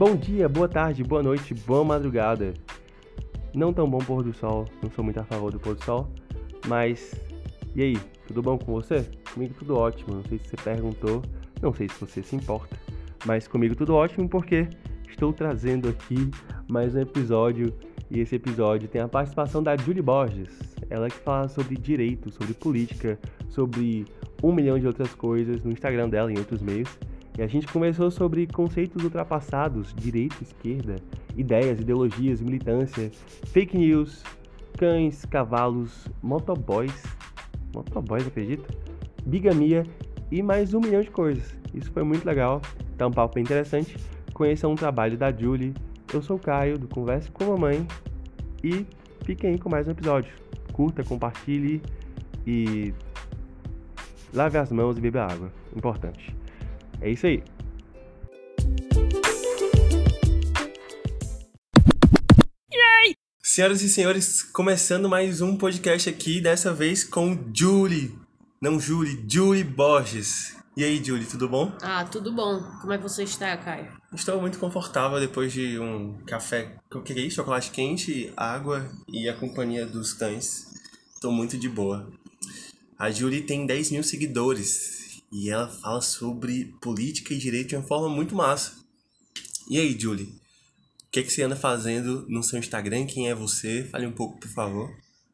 Bom dia, boa tarde, boa noite, boa madrugada. Não tão bom pôr do sol, não sou muito a favor do pôr do sol, mas e aí, tudo bom com você? Comigo tudo ótimo, não sei se você perguntou, não sei se você se importa, mas comigo tudo ótimo porque estou trazendo aqui mais um episódio e esse episódio tem a participação da Julie Borges, ela que fala sobre direito, sobre política, sobre um milhão de outras coisas no Instagram dela e em outros meios. E a gente conversou sobre conceitos ultrapassados, direita, esquerda, ideias, ideologias, militância, fake news, cães, cavalos, motoboys, motoboys, acredita? Bigamia e mais um milhão de coisas. Isso foi muito legal, tá um papo bem interessante. Conheçam um trabalho da Julie. Eu sou o Caio, do Converse com a Mamãe. E fiquem aí com mais um episódio. Curta, compartilhe e lave as mãos e beba água. Importante. É isso aí. Senhoras e senhores, começando mais um podcast aqui, dessa vez com Julie. Não Julie, Julie Borges. E aí, Julie, tudo bom? Ah, tudo bom. Como é que você está, Caio? Estou muito confortável depois de um café, o que é isso? Chocolate quente, água e a companhia dos cães. Estou muito de boa. A Julie tem 10 mil seguidores e ela fala sobre política e direito de uma forma muito massa. E aí, Julie? O que, é que você anda fazendo no seu Instagram? Quem é você? Fale um pouco, por favor.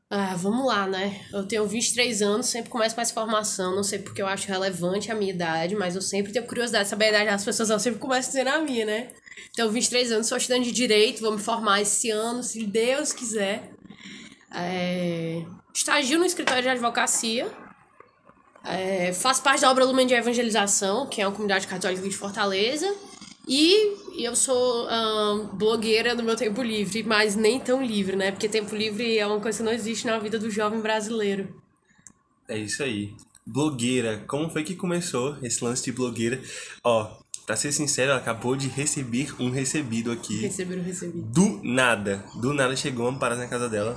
Ah, vamos lá, né? Eu tenho 23 anos, sempre começo com essa formação, não sei porque eu acho relevante a minha idade, mas eu sempre tenho curiosidade de saber a idade das pessoas, eu sempre começo dizendo a minha, né? Tenho 23 anos, sou estudante de Direito, vou me formar esse ano, se Deus quiser. É... Estagio no escritório de advocacia, é... faço parte da obra Lumen de Evangelização, que é uma comunidade católica de Fortaleza, e eu sou blogueira no meu tempo livre, mas nem tão livre, né? Porque tempo livre é uma coisa que não existe na vida do jovem brasileiro. É isso aí. Blogueira, como foi que começou esse lance de blogueira? Ó, pra ser sincero, ela acabou de receber um recebido aqui. Receber um recebido. Do nada. Do nada chegou uma parada na casa dela.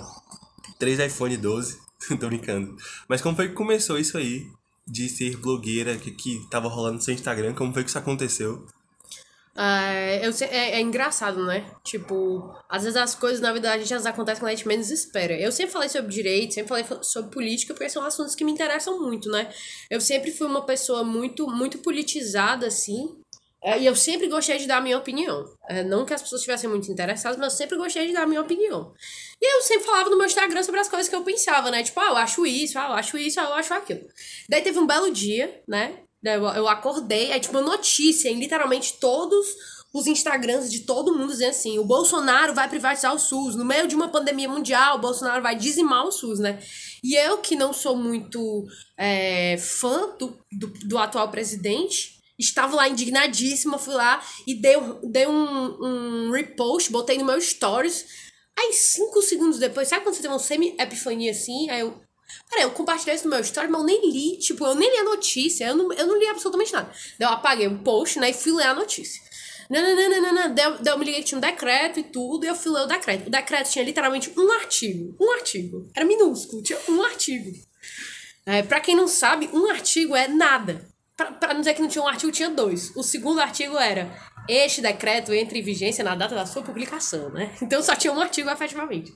Três iPhone 12. Tô brincando. Mas como foi que começou isso aí? De ser blogueira, que, que tava rolando no seu Instagram? Como foi que isso aconteceu? É, eu, é, é, engraçado, né? Tipo, às vezes as coisas na da gente acontecem quando a gente menos espera. Eu sempre falei sobre direito, sempre falei sobre política, porque são assuntos que me interessam muito, né? Eu sempre fui uma pessoa muito, muito politizada, assim. É, e eu sempre gostei de dar a minha opinião. É, não que as pessoas estivessem muito interessadas, mas eu sempre gostei de dar a minha opinião. E eu sempre falava no meu Instagram sobre as coisas que eu pensava, né? Tipo, ah, eu acho isso, ah, eu acho isso, ah, eu acho aquilo. Daí teve um belo dia, né? Eu, acordei, aí, tipo, uma notícia em literalmente todos os Instagrams de todo mundo dizendo assim: o Bolsonaro vai privatizar o SUS. No meio de uma pandemia mundial, o Bolsonaro vai dizimar o SUS, né? E eu, que não sou muito é, fã do, do, do, atual presidente, estava lá indignadíssima, fui lá e dei, dei um, um repost, botei no meu stories. Aí, cinco segundos depois, sabe quando você tem uma semi-epifania assim? Aí eu, Cara, eu compartilhei isso no meu story, mas eu nem li, tipo, eu nem li a notícia, eu não, eu não li absolutamente nada. Daí eu apaguei o post, né, e fui ler a notícia. Não, Daí, daí eu me liguei que tinha um decreto e tudo, e eu fui ler o decreto. O decreto tinha literalmente um artigo. Um artigo. Era minúsculo, tinha um artigo. É, pra quem não sabe, um artigo é nada. Pra não dizer que não tinha um artigo, tinha dois. O segundo artigo era: Este decreto entra em vigência na data da sua publicação, né? Então só tinha um artigo efetivamente.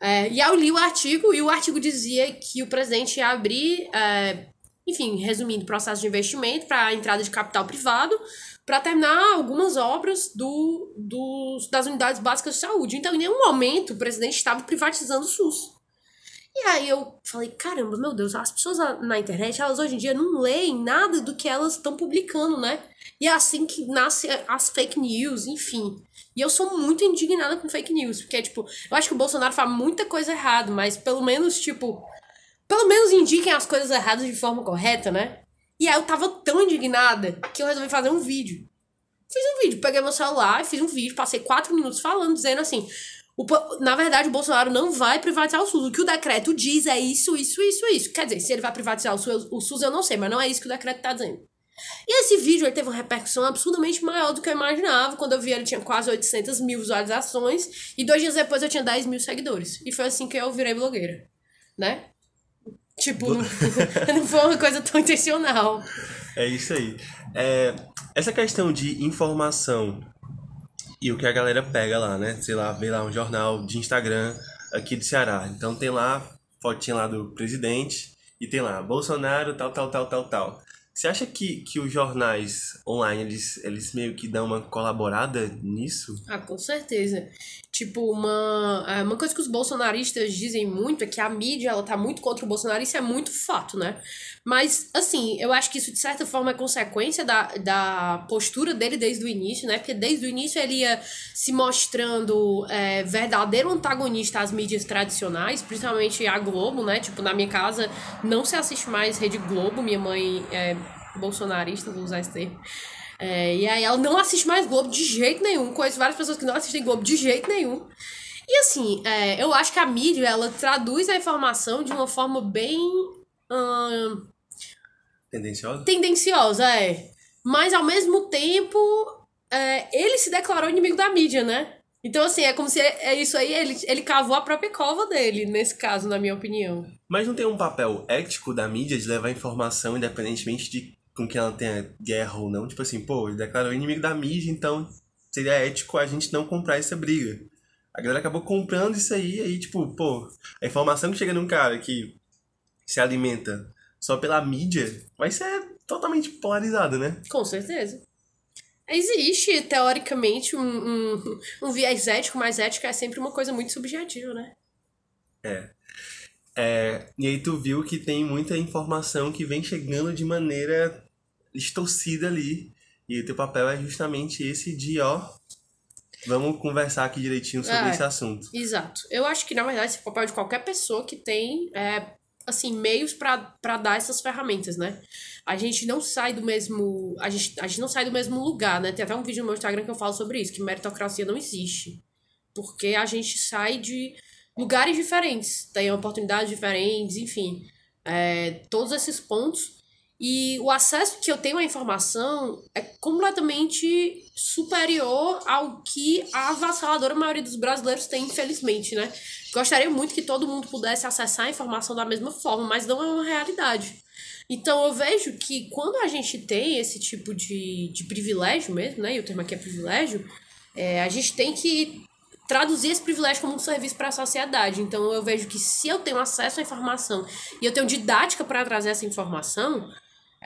É, e eu li o artigo, e o artigo dizia que o presidente ia abrir, é, enfim, resumindo, processo de investimento para a entrada de capital privado para terminar algumas obras do, do, das unidades básicas de saúde. Então, em nenhum momento, o presidente estava privatizando o SUS. E aí eu falei, caramba, meu Deus, as pessoas na internet, elas hoje em dia não leem nada do que elas estão publicando, né? E é assim que nascem as fake news, enfim. E eu sou muito indignada com fake news, porque, tipo, eu acho que o Bolsonaro faz muita coisa errada, mas pelo menos, tipo, pelo menos indiquem as coisas erradas de forma correta, né? E aí eu tava tão indignada que eu resolvi fazer um vídeo. Fiz um vídeo, peguei meu celular e fiz um vídeo, passei quatro minutos falando, dizendo assim: o, na verdade, o Bolsonaro não vai privatizar o SUS. O que o decreto diz é isso, isso, isso, isso. Quer dizer, se ele vai privatizar o SUS, o SUS eu não sei, mas não é isso que o decreto tá dizendo. E esse vídeo ele teve uma repercussão absurdamente maior do que eu imaginava. Quando eu vi, ele tinha quase 800 mil visualizações. E dois dias depois eu tinha 10 mil seguidores. E foi assim que eu virei blogueira. Né? Tipo, não, não foi uma coisa tão intencional. É isso aí. É, essa questão de informação E o que a galera pega lá, né? Sei lá, vê lá um jornal de Instagram aqui do Ceará. Então tem lá fotinha lá do presidente e tem lá Bolsonaro, tal, tal, tal, tal, tal. Você acha que, que os jornais online, eles, eles meio que dão uma colaborada nisso? Ah, com certeza. Tipo, uma, é, uma coisa que os bolsonaristas dizem muito é que a mídia, ela tá muito contra o Bolsonaro, isso é muito fato, né? Mas, assim, eu acho que isso, de certa forma, é consequência da, da postura dele desde o início, né? Porque desde o início ele ia se mostrando é, verdadeiro antagonista às mídias tradicionais, principalmente a Globo, né? Tipo, na minha casa não se assiste mais Rede Globo, minha mãe é bolsonarista, vou usar esse termo. É, e aí ela não assiste mais Globo de jeito nenhum. Conheço várias pessoas que não assistem Globo de jeito nenhum. E assim, é, eu acho que a mídia, ela traduz a informação de uma forma bem... Hum, tendenciosa? Tendenciosa, é. Mas ao mesmo tempo, é, ele se declarou inimigo da mídia, né? Então, assim, é como se é, é isso aí, ele, ele cavou a própria cova dele, nesse caso, na minha opinião. Mas não tem um papel ético da mídia de levar informação independentemente de com quem ela tenha guerra ou não? Tipo assim, pô, ele declarou inimigo da mídia, então seria ético a gente não comprar essa briga. A galera acabou comprando isso aí, aí, tipo, pô, a informação que chega num cara que se alimenta só pela mídia vai ser totalmente polarizada, né? Com certeza. Existe, teoricamente, um, um, um viés ético, mas ética é sempre uma coisa muito subjetiva, né? É. é. E aí tu viu que tem muita informação que vem chegando de maneira distorcida ali. E o teu papel é justamente esse de, ó, vamos conversar aqui direitinho sobre é, esse assunto. Exato. Eu acho que, na verdade, esse é o papel de qualquer pessoa que tem é, assim, meios para dar essas ferramentas, né? A gente não sai do mesmo. A gente, a gente não sai do mesmo lugar, né? Tem até um vídeo no meu Instagram que eu falo sobre isso, que meritocracia não existe. Porque a gente sai de lugares diferentes, tem oportunidades diferentes, enfim. É, todos esses pontos. E o acesso que eu tenho à informação é completamente superior ao que a avassaladora maioria dos brasileiros tem, infelizmente, né? Gostaria muito que todo mundo pudesse acessar a informação da mesma forma, mas não é uma realidade. Então eu vejo que quando a gente tem esse tipo de, de privilégio mesmo, né? E o termo aqui é privilégio, é, a gente tem que traduzir esse privilégio como um serviço para a sociedade. Então eu vejo que se eu tenho acesso à informação e eu tenho didática para trazer essa informação,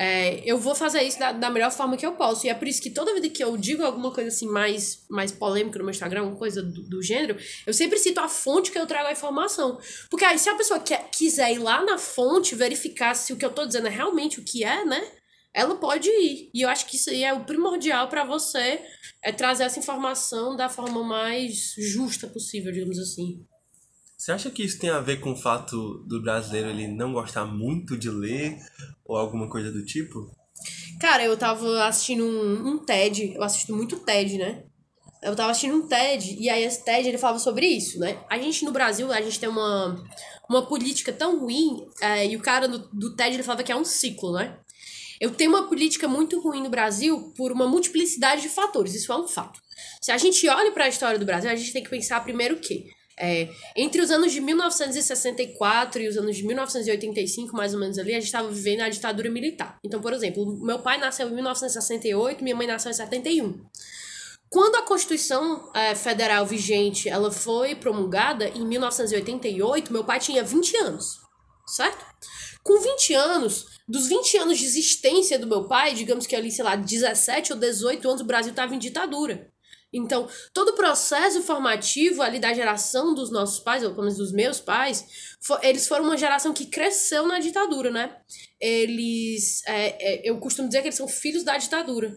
é, eu vou fazer isso da, da melhor forma que eu posso. E é por isso que toda vida que eu digo alguma coisa assim mais, mais polêmica no meu Instagram, alguma coisa do, do gênero, eu sempre cito a fonte que eu trago a informação. Porque aí, se a pessoa quer, quiser ir lá na fonte, verificar se o que eu tô dizendo é realmente o que é, né? Ela pode ir. E eu acho que isso aí é o primordial para você é trazer essa informação da forma mais justa possível, digamos assim. Você acha que isso tem a ver com o fato do brasileiro ele não gostar muito de ler ou alguma coisa do tipo? Cara, eu tava assistindo um, um TED, eu assisto muito TED, né? Eu tava assistindo um TED, e aí esse TED ele falava sobre isso, né? A gente no Brasil, a gente tem uma, uma política tão ruim, é, e o cara do, do TED ele falava que é um ciclo, né? Eu tenho uma política muito ruim no Brasil por uma multiplicidade de fatores, isso é um fato. Se a gente olha para a história do Brasil, a gente tem que pensar primeiro o quê? É, entre os anos de 1964 e os anos de 1985, mais ou menos ali, a gente estava vivendo a ditadura militar. Então, por exemplo, meu pai nasceu em 1968, minha mãe nasceu em 71. Quando a Constituição é, Federal vigente ela foi promulgada em 1988, meu pai tinha 20 anos, certo? Com 20 anos, dos 20 anos de existência do meu pai, digamos que ali, sei lá, 17 ou 18 anos, o Brasil estava em ditadura. Então, todo o processo formativo ali da geração dos nossos pais, ou pelo menos dos meus pais, for, eles foram uma geração que cresceu na ditadura, né? Eles. É, é, eu costumo dizer que eles são filhos da ditadura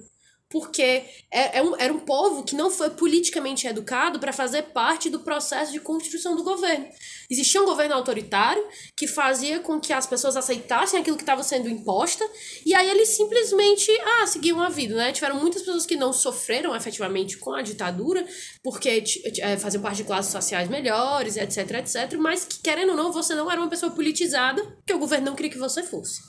porque é, é um, era um povo que não foi politicamente educado para fazer parte do processo de construção do governo. Existia um governo autoritário que fazia com que as pessoas aceitassem aquilo que estava sendo imposta, e aí eles simplesmente ah, seguiam a vida, né? Tiveram muitas pessoas que não sofreram efetivamente com a ditadura, porque é, faziam parte de classes sociais melhores, etc, etc, mas que, querendo ou não, você não era uma pessoa politizada, que o governo não queria que você fosse.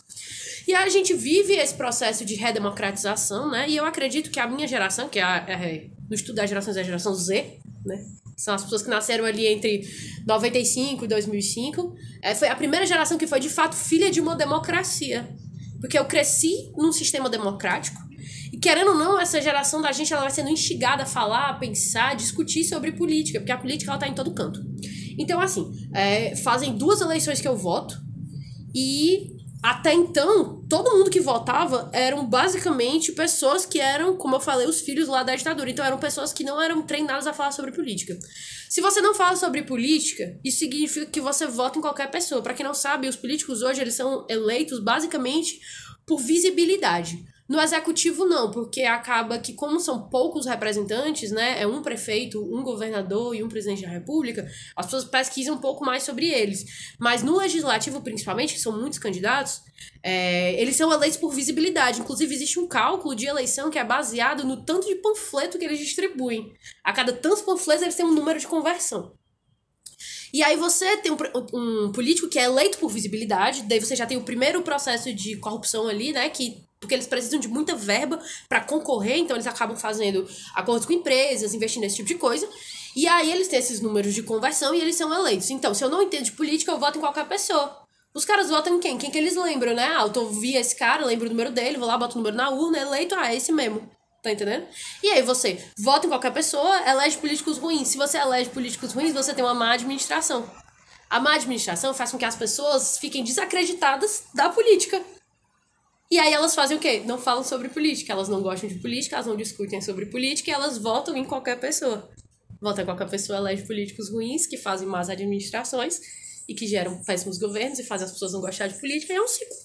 E a gente vive esse processo de redemocratização, né? E eu acredito que a minha geração, que é, a, é no estudo das gerações, é a geração Z, né? São as pessoas que nasceram ali entre 95 e 2005. É, foi a primeira geração que foi, de fato, filha de uma democracia. Porque eu cresci num sistema democrático querendo ou não, essa geração da gente ela vai sendo instigada a falar, a pensar, a discutir sobre política, porque a política ela tá em todo canto. Então, assim, é, fazem duas eleições que eu voto e até então, todo mundo que votava eram basicamente pessoas que eram, como eu falei, os filhos lá da ditadura. Então eram pessoas que não eram treinadas a falar sobre política. Se você não fala sobre política, isso significa que você vota em qualquer pessoa. Para quem não sabe, os políticos hoje eles são eleitos basicamente por visibilidade. No executivo, não, porque acaba que, como são poucos representantes, né? É um prefeito, um governador e um presidente da república, as pessoas pesquisam um pouco mais sobre eles. Mas no legislativo, principalmente, que são muitos candidatos, é, eles são eleitos por visibilidade. Inclusive, existe um cálculo de eleição que é baseado no tanto de panfleto que eles distribuem. A cada tantos panfletos, eles têm um número de conversão. E aí você tem um, um, político que é eleito por visibilidade, daí você já tem o primeiro processo de corrupção ali, né? Que porque eles precisam de muita verba para concorrer, então eles acabam fazendo acordos com empresas, investindo nesse tipo de coisa. E aí eles têm esses números de conversão e eles são eleitos. Então, se eu não entendo de política, eu voto em qualquer pessoa. Os caras votam em quem? Quem que eles lembram, né? Ah, eu tô, vi esse cara, lembro o número dele, vou lá, boto o número na urna, eleito, ah, é esse mesmo. Tá entendendo? E aí você vota em qualquer pessoa, elege políticos ruins. Se você elege políticos ruins, você tem uma má administração. A má administração faz com que as pessoas fiquem desacreditadas da política. E aí elas fazem o quê? Não falam sobre política. Elas não gostam de política, elas não discutem sobre política e elas votam em qualquer pessoa. Votam em qualquer pessoa, elege políticos ruins que fazem más administrações e que geram péssimos governos e fazem as pessoas não gostar de política. E é um ciclo.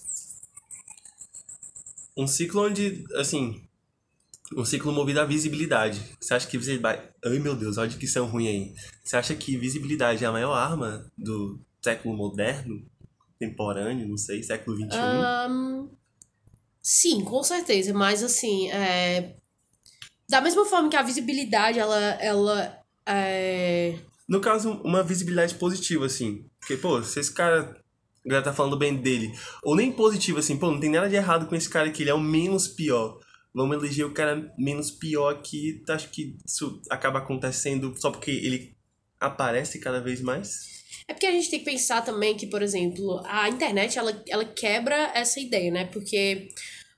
Um ciclo onde, assim, um ciclo movido à visibilidade. Você acha que visibilidade. Ai meu Deus, olha que são ruim aí. Você acha que visibilidade é a maior arma do século moderno? Contemporâneo, não sei, século XXI? Um, Sim, com certeza, mas assim, é... da mesma forma que a visibilidade, ela, ela é... No caso, uma visibilidade positiva, assim. Porque, pô, se esse cara galera tá falando bem dele, ou nem positivo, assim, pô, não tem nada de errado com esse cara aqui, ele é o menos pior. Vamos eleger o cara menos pior aqui, acho que isso acaba acontecendo só porque ele aparece cada vez mais? É porque a gente tem que pensar também que, por exemplo, a internet ela, ela quebra essa ideia, né? Porque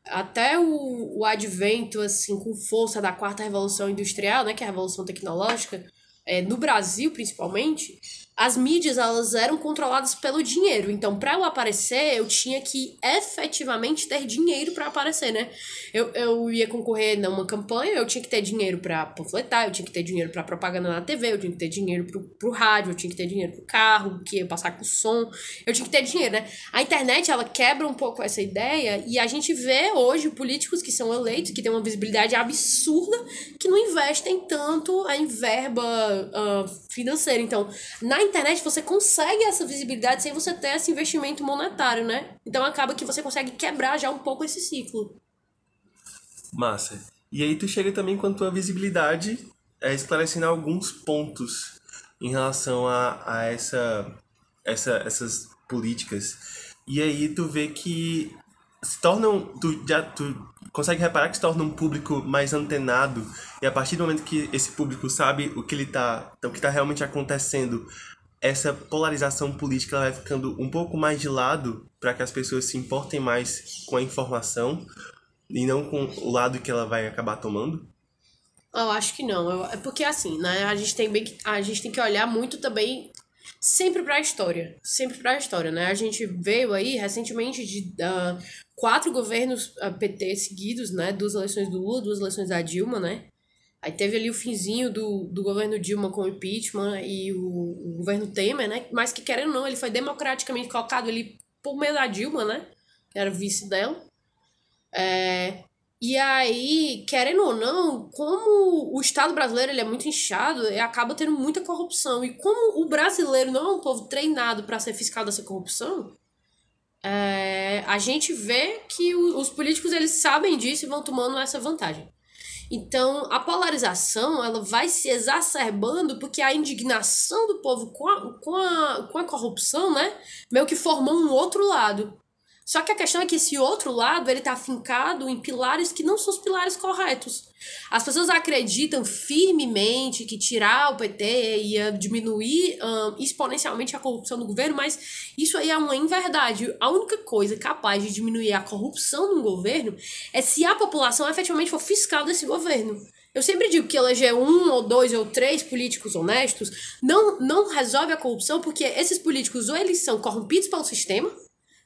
até o, o advento, assim, com força da quarta revolução industrial, né? Que é a revolução tecnológica, é, no Brasil principalmente, as mídias elas eram controladas pelo dinheiro. Então, para eu aparecer, eu tinha que efetivamente ter dinheiro para aparecer, né? Eu, eu ia concorrer numa campanha, eu tinha que ter dinheiro para panfletar, eu tinha que ter dinheiro para propaganda na TV, eu tinha que ter dinheiro pro, pro rádio, eu tinha que ter dinheiro pro carro, que ia passar com som, eu tinha que ter dinheiro, né? A internet, ela quebra um pouco essa ideia e a gente vê hoje políticos que são eleitos, que têm uma visibilidade absurda, que não investem tanto em verba uh, financeira. Então, na internet você consegue essa visibilidade sem você ter esse investimento monetário, né? Então acaba que você consegue quebrar já um pouco esse ciclo. Massa. E aí tu chega também com a tua visibilidade é, esclarecendo alguns pontos em relação a, a essa, essa, essas políticas. E aí tu vê que se tornam. Tu, já, tu consegue reparar que se torna um público mais antenado. E a partir do momento que esse público sabe o que ele tá. O que está realmente acontecendo, essa polarização política vai ficando um pouco mais de lado para que as pessoas se importem mais com a informação e não com o lado que ela vai acabar tomando? Eu acho que não. É porque assim, né? A gente tem bem que, a gente tem que olhar muito também sempre para a história, sempre para a história, né? A gente veio aí recentemente de uh, quatro governos ah, PT seguidos, né? Duas eleições do Lula, duas eleições da Dilma, né? Aí teve ali o finzinho do, do governo Dilma com o impeachment e o, o governo Temer, né? Mas que, querendo ou não, ele foi democraticamente colocado ali por meio da Dilma, né? Que era vice dela. É, e aí, querendo ou não, como o Estado brasileiro ele é muito inchado, acaba tendo muita corrupção. E como o brasileiro não é um povo treinado para ser fiscal dessa corrupção, é, a gente vê que o, os políticos eles sabem disso e vão tomando essa vantagem. Então, a polarização ela vai se exacerbando porque a indignação do povo com a, com a, com a corrupção, né, meio que formou um outro lado. Só que a questão é que esse outro lado, ele tá fincado em pilares que não são os pilares corretos. As pessoas acreditam firmemente que tirar o PT ia diminuir um, exponencialmente a corrupção do governo, mas isso aí é uma inverdade. A única coisa capaz de diminuir a corrupção no governo é se a população efetivamente for fiscal desse governo. Eu sempre digo que eleger um ou dois ou três políticos honestos não, não resolve a corrupção, porque esses políticos ou eles são corrompidos pelo sistema,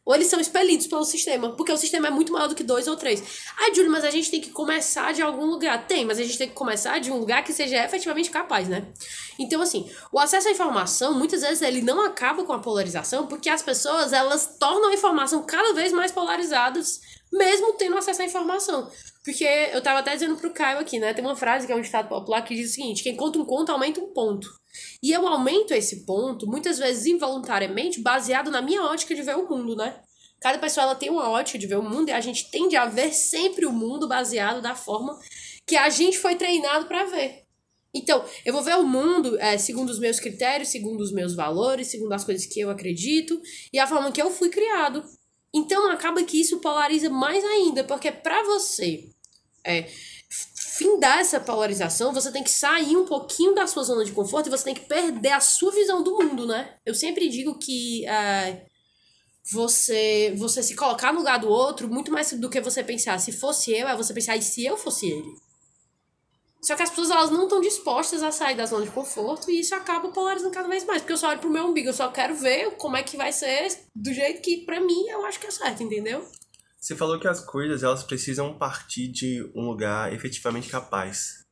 ou eles são expelidos pelo sistema, porque o sistema é muito maior do que dois ou três. Ah, Júlio, mas a gente tem que começar de algum lugar. Tem, mas a gente tem que começar de um lugar que seja efetivamente capaz, né? Então, assim, o acesso à informação, muitas vezes, ele não acaba com a polarização, porque as pessoas, elas tornam a informação cada vez mais polarizadas, mesmo tendo acesso à informação. Porque eu tava até dizendo pro Caio aqui, né? Tem uma frase que é um estado popular que diz o seguinte: quem conta um conto aumenta um ponto. E eu aumento esse ponto, muitas vezes involuntariamente, baseado na minha ótica de ver o mundo, né? Cada pessoa ela tem uma ótica de ver o mundo e a gente tende a ver sempre o mundo baseado da forma que a gente foi treinado para ver. Então, eu vou ver o mundo é, segundo os meus critérios, segundo os meus valores, segundo as coisas que eu acredito e a forma que eu fui criado. Então, acaba que isso polariza mais ainda, porque para você é, findar essa polarização, você tem que sair um pouquinho da sua zona de conforto e você tem que perder a sua visão do mundo, né? Eu sempre digo que é, você você se colocar no lugar do outro, muito mais do que você pensar se fosse eu, é você pensar e se eu fosse ele. Só que as pessoas elas não estão dispostas a sair da zona de conforto e isso acaba polarizando cada vez mais. Porque eu só olho pro meu umbigo, eu só quero ver como é que vai ser do jeito que, pra mim, eu acho que é certo, entendeu? Você falou que as coisas elas precisam partir de um lugar efetivamente capaz,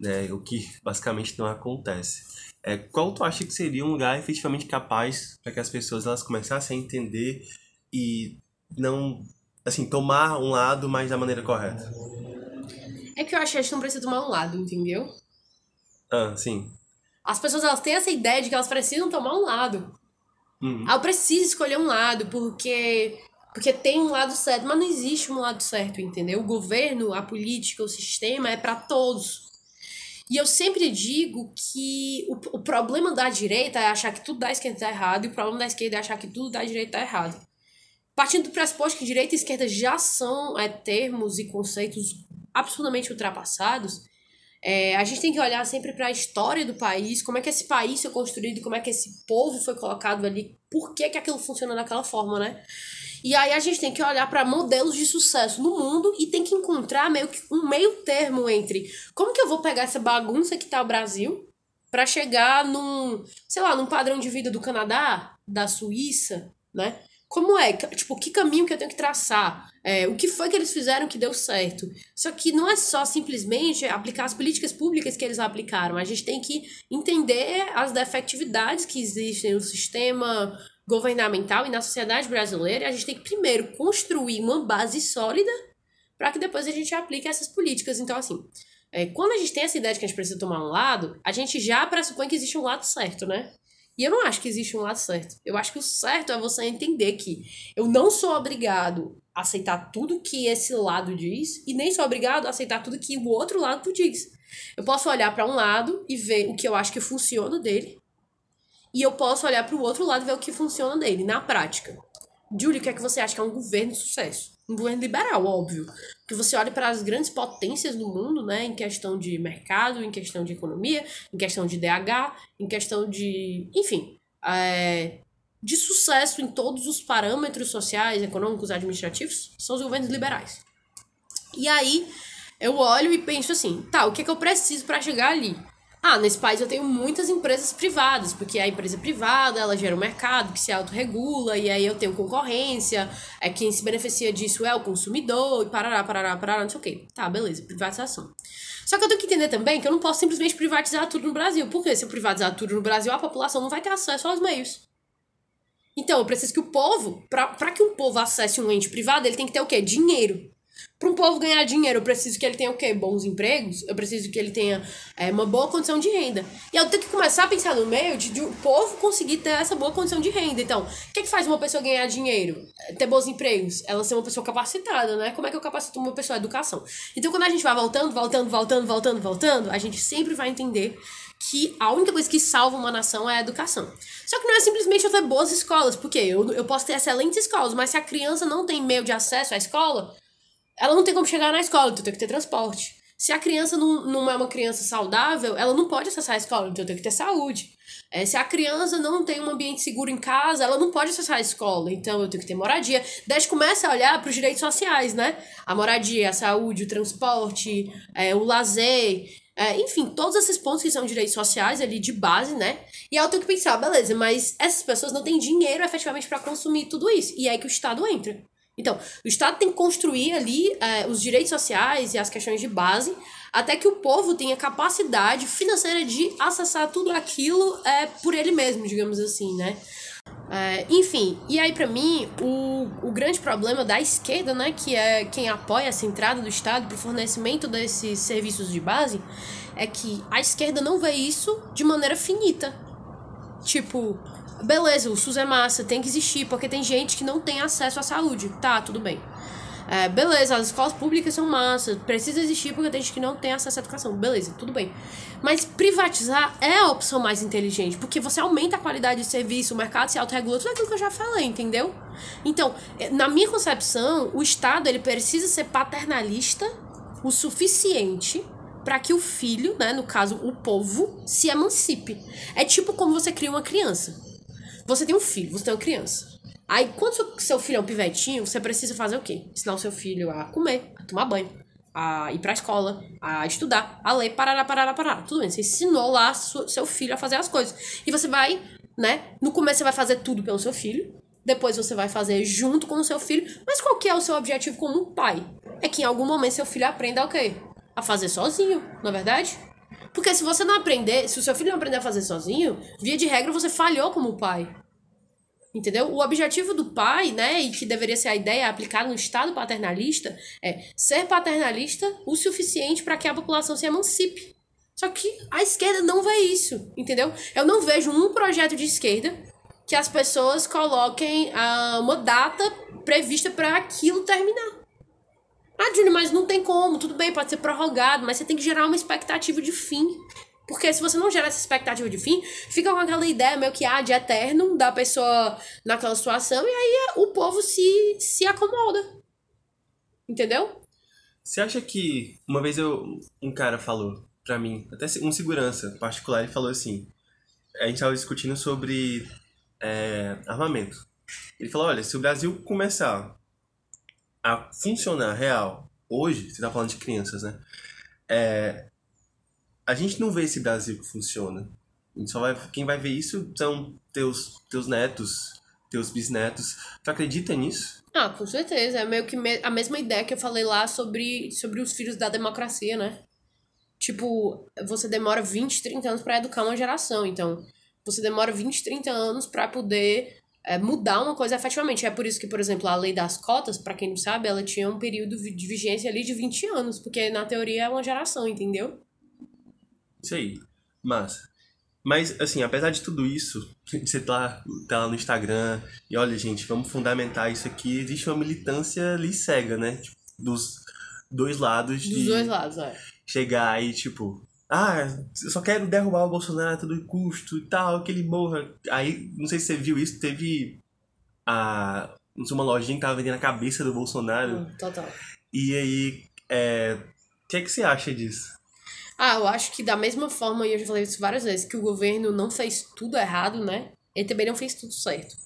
né? O que basicamente não acontece. É, qual tu acha que seria um lugar efetivamente capaz para que as pessoas elas começassem a entender e não, assim, tomar um lado, mas da maneira correta? É que eu acho que a gente não precisa tomar um lado, entendeu? Ah, sim. As pessoas elas têm essa ideia de que elas precisam tomar um lado. Uhum. Ah, eu preciso escolher um lado, porque porque tem um lado certo, mas não existe um lado certo, entendeu? O governo, a política, o sistema é para todos. E eu sempre digo que o, o problema da direita é achar que tudo da esquerda tá errado, e o problema da esquerda é achar que tudo da direita tá errado. Partindo do pressuposto que direita e esquerda já são é, termos e conceitos absurdamente ultrapassados, é, a gente tem que olhar sempre para a história do país, como é que esse país foi construído, como é que esse povo foi colocado ali, por que, que aquilo funciona daquela forma, né? E aí a gente tem que olhar para modelos de sucesso no mundo e tem que encontrar meio que um meio termo entre como que eu vou pegar essa bagunça que tá o Brasil para chegar num, sei lá, num padrão de vida do Canadá, da Suíça, né? Como é? Tipo, que caminho que eu tenho que traçar? É, o que foi que eles fizeram que deu certo? Só que não é só simplesmente aplicar as políticas públicas que eles aplicaram. A gente tem que entender as defectividades que existem no sistema governamental e na sociedade brasileira, a gente tem que primeiro construir uma base sólida para que depois a gente aplique essas políticas. Então, assim, é, quando a gente tem essa ideia de que a gente precisa tomar um lado, a gente já pressupõe que existe um lado certo, né? E eu não acho que existe um lado certo. Eu acho que o certo é você entender que eu não sou obrigado a aceitar tudo que esse lado diz e nem sou obrigado a aceitar tudo que o outro lado diz. Eu posso olhar para um lado e ver o que eu acho que funciona dele e eu posso olhar para o outro lado e ver o que funciona nele, na prática. Julie, o que é que você acha que é um governo de sucesso? Um governo liberal, óbvio. Que você olha para as grandes potências do mundo, né, em questão de mercado, em questão de economia, em questão de DH, em questão de. Enfim. É, de sucesso em todos os parâmetros sociais, econômicos, administrativos, são os governos liberais. E aí eu olho e penso assim, tá, o que, é que eu preciso para chegar ali? Ah, nesse país eu tenho muitas empresas privadas, porque a empresa privada, ela gera um mercado que se autorregula, e aí eu tenho concorrência, é quem se beneficia disso é o consumidor, e parará, parará, parará, não sei o quê. Tá, beleza, privatização. Só que eu tenho que entender também que eu não posso simplesmente privatizar tudo no Brasil, porque se eu privatizar tudo no Brasil, a população não vai ter acesso aos meios. Então, eu preciso que o povo, para que um povo acesse um ente privado, ele tem que ter o quê? Dinheiro. Para um povo ganhar dinheiro, eu preciso que ele tenha o quê? Bons empregos? Eu preciso que ele tenha é, uma boa condição de renda. E eu tenho que começar a pensar no meio de, de o povo conseguir ter essa boa condição de renda. Então, o que, é que faz uma pessoa ganhar dinheiro? Ter bons empregos? Ela ser uma pessoa capacitada, né? Como é que eu capacito uma pessoa? Educação. Então, quando a gente vai voltando, voltando, voltando, voltando, voltando, a gente sempre vai entender que a única coisa que salva uma nação é a educação. Só que não é simplesmente eu ter boas escolas, porque eu, eu posso ter excelentes escolas, mas se a criança não tem meio de acesso à escola, ela não tem como chegar na escola, então tem que ter transporte. Se a criança não, não é uma criança saudável, ela não pode acessar a escola, então tem que ter saúde. É, se a criança não tem um ambiente seguro em casa, ela não pode acessar a escola, então eu tenho que ter moradia. Desde começa a olhar para os direitos sociais, né? A moradia, a saúde, o transporte, é, o lazer, é, enfim, todos esses pontos que são direitos sociais ali de base, né? E aí eu tenho que pensar, beleza, mas essas pessoas não têm dinheiro efetivamente para consumir tudo isso. E é aí que o Estado entra. Então, o Estado tem que construir ali é, os direitos sociais e as questões de base até que o povo tenha capacidade financeira de acessar tudo aquilo é, por ele mesmo, digamos assim, né? É, enfim, e aí para mim, o, o grande problema da esquerda, né, que é quem apoia essa entrada do Estado para o fornecimento desses serviços de base, é que a esquerda não vê isso de maneira finita. Tipo, beleza, o SUS é massa, tem que existir, porque tem gente que não tem acesso à saúde. Tá, tudo bem. É, beleza, as escolas públicas são massa, precisa existir porque tem gente que não tem acesso à educação. Beleza, tudo bem. Mas privatizar é a opção mais inteligente, porque você aumenta a qualidade de serviço, o mercado se autorregula, tudo aquilo que eu já falei, entendeu? Então, é, na minha concepção, o Estado ele precisa ser paternalista o suficiente para que o filho, né, no caso o povo, se emancipe. É tipo como você cria uma criança. Você tem um filho, você tem uma criança. Aí, quando seu, seu filho é um pivetinho, você precisa fazer o quê? Ensinar o seu filho a comer, a tomar banho, a ir pra escola, a estudar, a ler, parar, parar, parar. Tudo bem, você ensinou lá seu filho a fazer as coisas. E você vai, né? No começo você vai fazer tudo pelo seu filho, depois você vai fazer junto com o seu filho. Mas qual que é o seu objetivo como pai? É que em algum momento seu filho aprenda o quê? A fazer sozinho, não é verdade? Porque se você não aprender, se o seu filho não aprender a fazer sozinho, via de regra você falhou como pai. Entendeu? O objetivo do pai, né, e que deveria ser a ideia aplicada no Estado paternalista, é ser paternalista o suficiente para que a população se emancipe. Só que a esquerda não vê isso, entendeu? Eu não vejo um projeto de esquerda que as pessoas coloquem ah, uma data prevista para aquilo terminar. Ah, Júnior, mas não tem como, tudo bem, pode ser prorrogado, mas você tem que gerar uma expectativa de fim. Porque se você não gera essa expectativa de fim, fica com aquela ideia meio que ah, de eterno da pessoa naquela situação, e aí o povo se, se acomoda. Entendeu? Você acha que. Uma vez eu, um cara falou pra mim, até um segurança particular, ele falou assim: a gente tava discutindo sobre é, armamento. Ele falou: olha, se o Brasil começar a funcionar real hoje, você tá falando de crianças, né? É, a gente não vê esse Brasil que funciona. Só vai, quem vai ver isso são teus, teus netos, teus bisnetos. Tu acredita nisso? Ah, com certeza. É meio que me a mesma ideia que eu falei lá sobre, sobre os filhos da democracia, né? Tipo, você demora 20, 30 anos para educar uma geração. Então, você demora 20, 30 anos para poder é, mudar uma coisa efetivamente. É por isso que, por exemplo, a lei das cotas, para quem não sabe, ela tinha um período de vigência ali de 20 anos, porque na teoria é uma geração, entendeu? Isso aí. Massa. Mas, assim, apesar de tudo isso, você tá, tá lá no Instagram e olha, gente, vamos fundamentar isso aqui. Existe uma militância ali cega, né? Tipo, dos dois lados. Dos dois lados, é. Chegar aí, tipo, ah, eu só quero derrubar o Bolsonaro a todo custo e tal, que ele morra. Aí, não sei se você viu isso, teve a. Uma lojinha que tava vendendo a cabeça do Bolsonaro. Hum, total. E aí, é. O que é que você acha disso? Ah, eu acho que da mesma forma, e eu já falei isso várias vezes, que o governo não fez tudo errado, né? Ele também não fez tudo certo.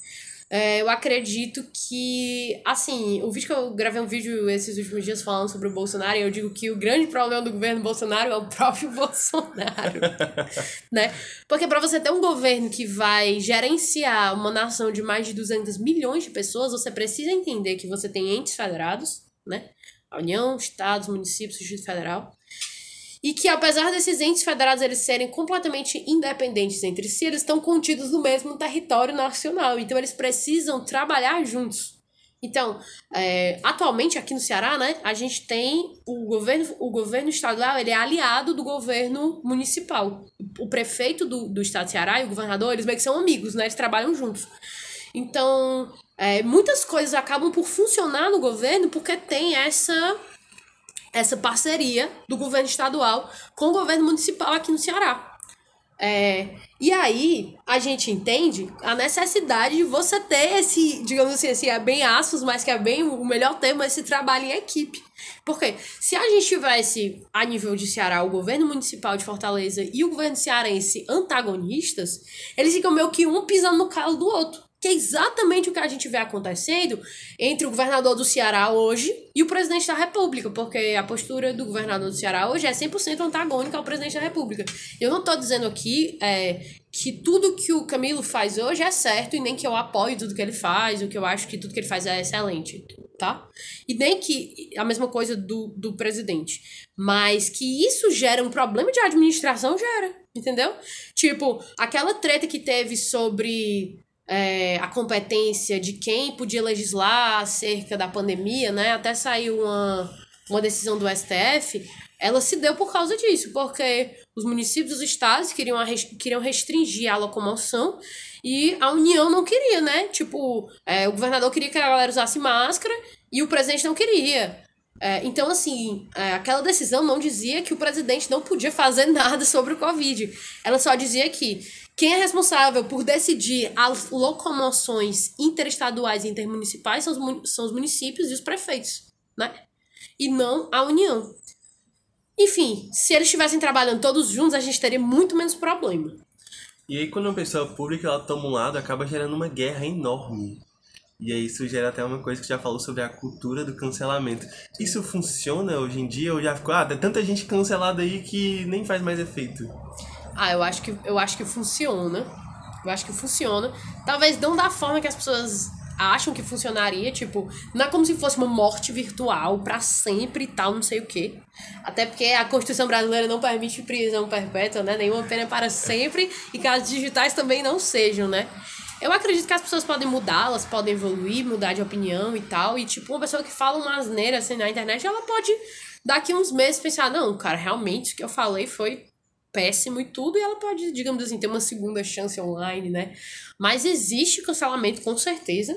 É, eu acredito que, assim, o vídeo que eu gravei um vídeo esses últimos dias falando sobre o Bolsonaro, e eu digo que o grande problema do governo Bolsonaro é o próprio Bolsonaro, né? Porque para você ter um governo que vai gerenciar uma nação de mais de 200 milhões de pessoas, você precisa entender que você tem entes federados, né? A União, Estados, municípios, Distrito Federal, e que apesar desses entes federados eles serem completamente independentes entre si, eles estão contidos no mesmo território nacional, então eles precisam trabalhar juntos. Então, é, atualmente aqui no Ceará, né, a gente tem o governo, o governo estadual, ele é aliado do governo municipal. O prefeito do, do estado do Ceará e o governador, eles meio que são amigos, né, eles trabalham juntos. Então, é, muitas coisas acabam por funcionar no governo porque tem essa essa parceria do governo estadual com o governo municipal aqui no Ceará. É, e aí a gente entende a necessidade de você ter esse, digamos assim, assim, é bem aspas, mas que é bem o melhor termo, esse trabalho em equipe. Porque se a gente tivesse, a nível de Ceará, o governo municipal de Fortaleza e o governo cearense antagonistas, eles ficam meio que um pisando no calo do outro que é exatamente o que a gente vê acontecendo entre o governador do Ceará hoje e o presidente da República, porque a postura do governador do Ceará hoje é 100% antagônica ao presidente da República. Eu não estou dizendo aqui é, que tudo que o Camilo faz hoje é certo e nem que eu apoio tudo que ele faz, o que eu acho que tudo que ele faz é excelente, tá? E nem que a mesma coisa do, do presidente. Mas que isso gera um problema de administração, gera, entendeu? Tipo, aquela treta que teve sobre é, a competência de quem podia legislar acerca da pandemia, né? Até saiu uma, uma decisão do STF, ela se deu por causa disso, porque os municípios e os estados queriam, queriam restringir a locomoção e a União não queria, né? Tipo, é, o governador queria que a galera usasse máscara e o presidente não queria. É, então, assim, é, aquela decisão não dizia que o presidente não podia fazer nada sobre o Covid. Ela só dizia que quem é responsável por decidir as locomoções interestaduais e intermunicipais são os, são os municípios e os prefeitos, né? E não a União. Enfim, se eles estivessem trabalhando todos juntos, a gente teria muito menos problema. E aí, quando uma pessoa pública ela toma um lado, acaba gerando uma guerra enorme. E aí isso gera até uma coisa que já falou sobre a cultura do cancelamento. Isso funciona hoje em dia ou já ficou, ah, tem tanta gente cancelada aí que nem faz mais efeito? Ah, eu acho que eu acho que funciona. Eu acho que funciona. Talvez não da forma que as pessoas acham que funcionaria, tipo, não é como se fosse uma morte virtual para sempre e tal, não sei o quê. Até porque a Constituição brasileira não permite prisão perpétua, né? Nenhuma pena para sempre e as digitais também não sejam, né? Eu acredito que as pessoas podem mudar, elas podem evoluir, mudar de opinião e tal. E, tipo, uma pessoa que fala uma asneira assim na internet, ela pode, daqui uns meses, pensar: não, cara, realmente o que eu falei foi péssimo e tudo, e ela pode, digamos assim, ter uma segunda chance online, né? Mas existe cancelamento, com certeza.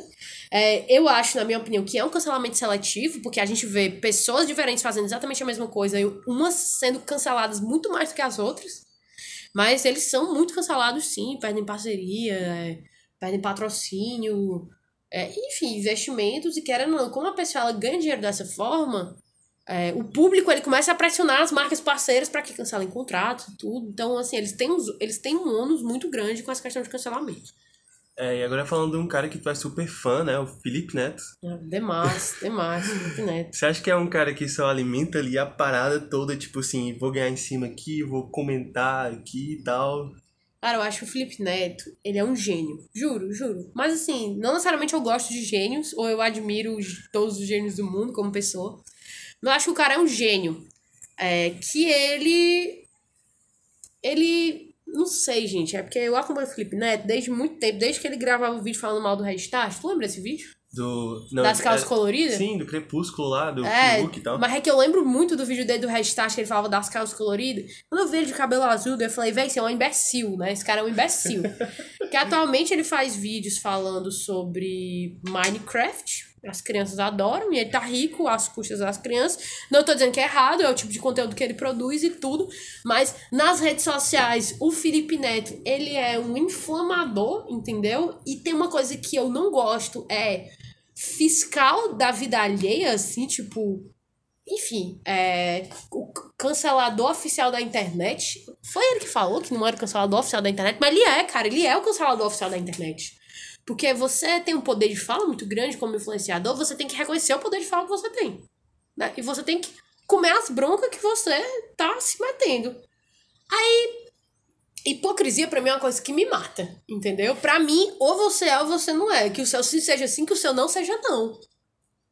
É, eu acho, na minha opinião, que é um cancelamento seletivo, porque a gente vê pessoas diferentes fazendo exatamente a mesma coisa, e umas sendo canceladas muito mais do que as outras. Mas eles são muito cancelados, sim, perdem parceria, é, perdem patrocínio, é, enfim, investimentos, e querendo ou não, como a pessoa ela ganha dinheiro dessa forma, é, o público ele começa a pressionar as marcas parceiras para que cancelem contratos e tudo. Então, assim, eles têm, eles têm um ônus muito grande com essa questão de cancelamento. É, e agora falando de um cara que tu é super fã, né? O Felipe Neto. É, demais, demais, Felipe Neto. Você acha que é um cara que só alimenta ali a parada toda, tipo assim, vou ganhar em cima aqui, vou comentar aqui e tal? Cara, eu acho que o Felipe Neto, ele é um gênio. Juro, juro. Mas assim, não necessariamente eu gosto de gênios, ou eu admiro todos os gênios do mundo como pessoa. Eu acho que o cara é um gênio. É, que ele. Ele. Não sei, gente. É porque eu acompanho o Felipe Neto desde muito tempo, desde que ele gravava o vídeo falando mal do Restart. Tu lembra desse vídeo? Do. Não, das calças é, coloridas? Sim, do Crepúsculo lá, do é, e tal. Mas é que eu lembro muito do vídeo dele do Restart, que ele falava das calças coloridas. Quando eu vi ele de cabelo azul, eu falei, velho, você é um imbecil, né? Esse cara é um imbecil. que atualmente ele faz vídeos falando sobre Minecraft, as crianças adoram e ele tá rico às custas das crianças. Não tô dizendo que é errado, é o tipo de conteúdo que ele produz e tudo, mas nas redes sociais, o Felipe Neto, ele é um inflamador, entendeu? E tem uma coisa que eu não gosto, é fiscal da vida alheia, assim, tipo, enfim, é, o cancelador oficial da internet. Foi ele que falou que não era o cancelador oficial da internet, mas ele é, cara, ele é o cancelador oficial da internet. Porque você tem um poder de fala muito grande como influenciador, você tem que reconhecer o poder de fala que você tem. Né? E você tem que comer as broncas que você tá se metendo. Aí, hipocrisia para mim é uma coisa que me mata, entendeu? Para mim, ou você é ou você não é. Que o seu sim seja sim, que o seu não seja não.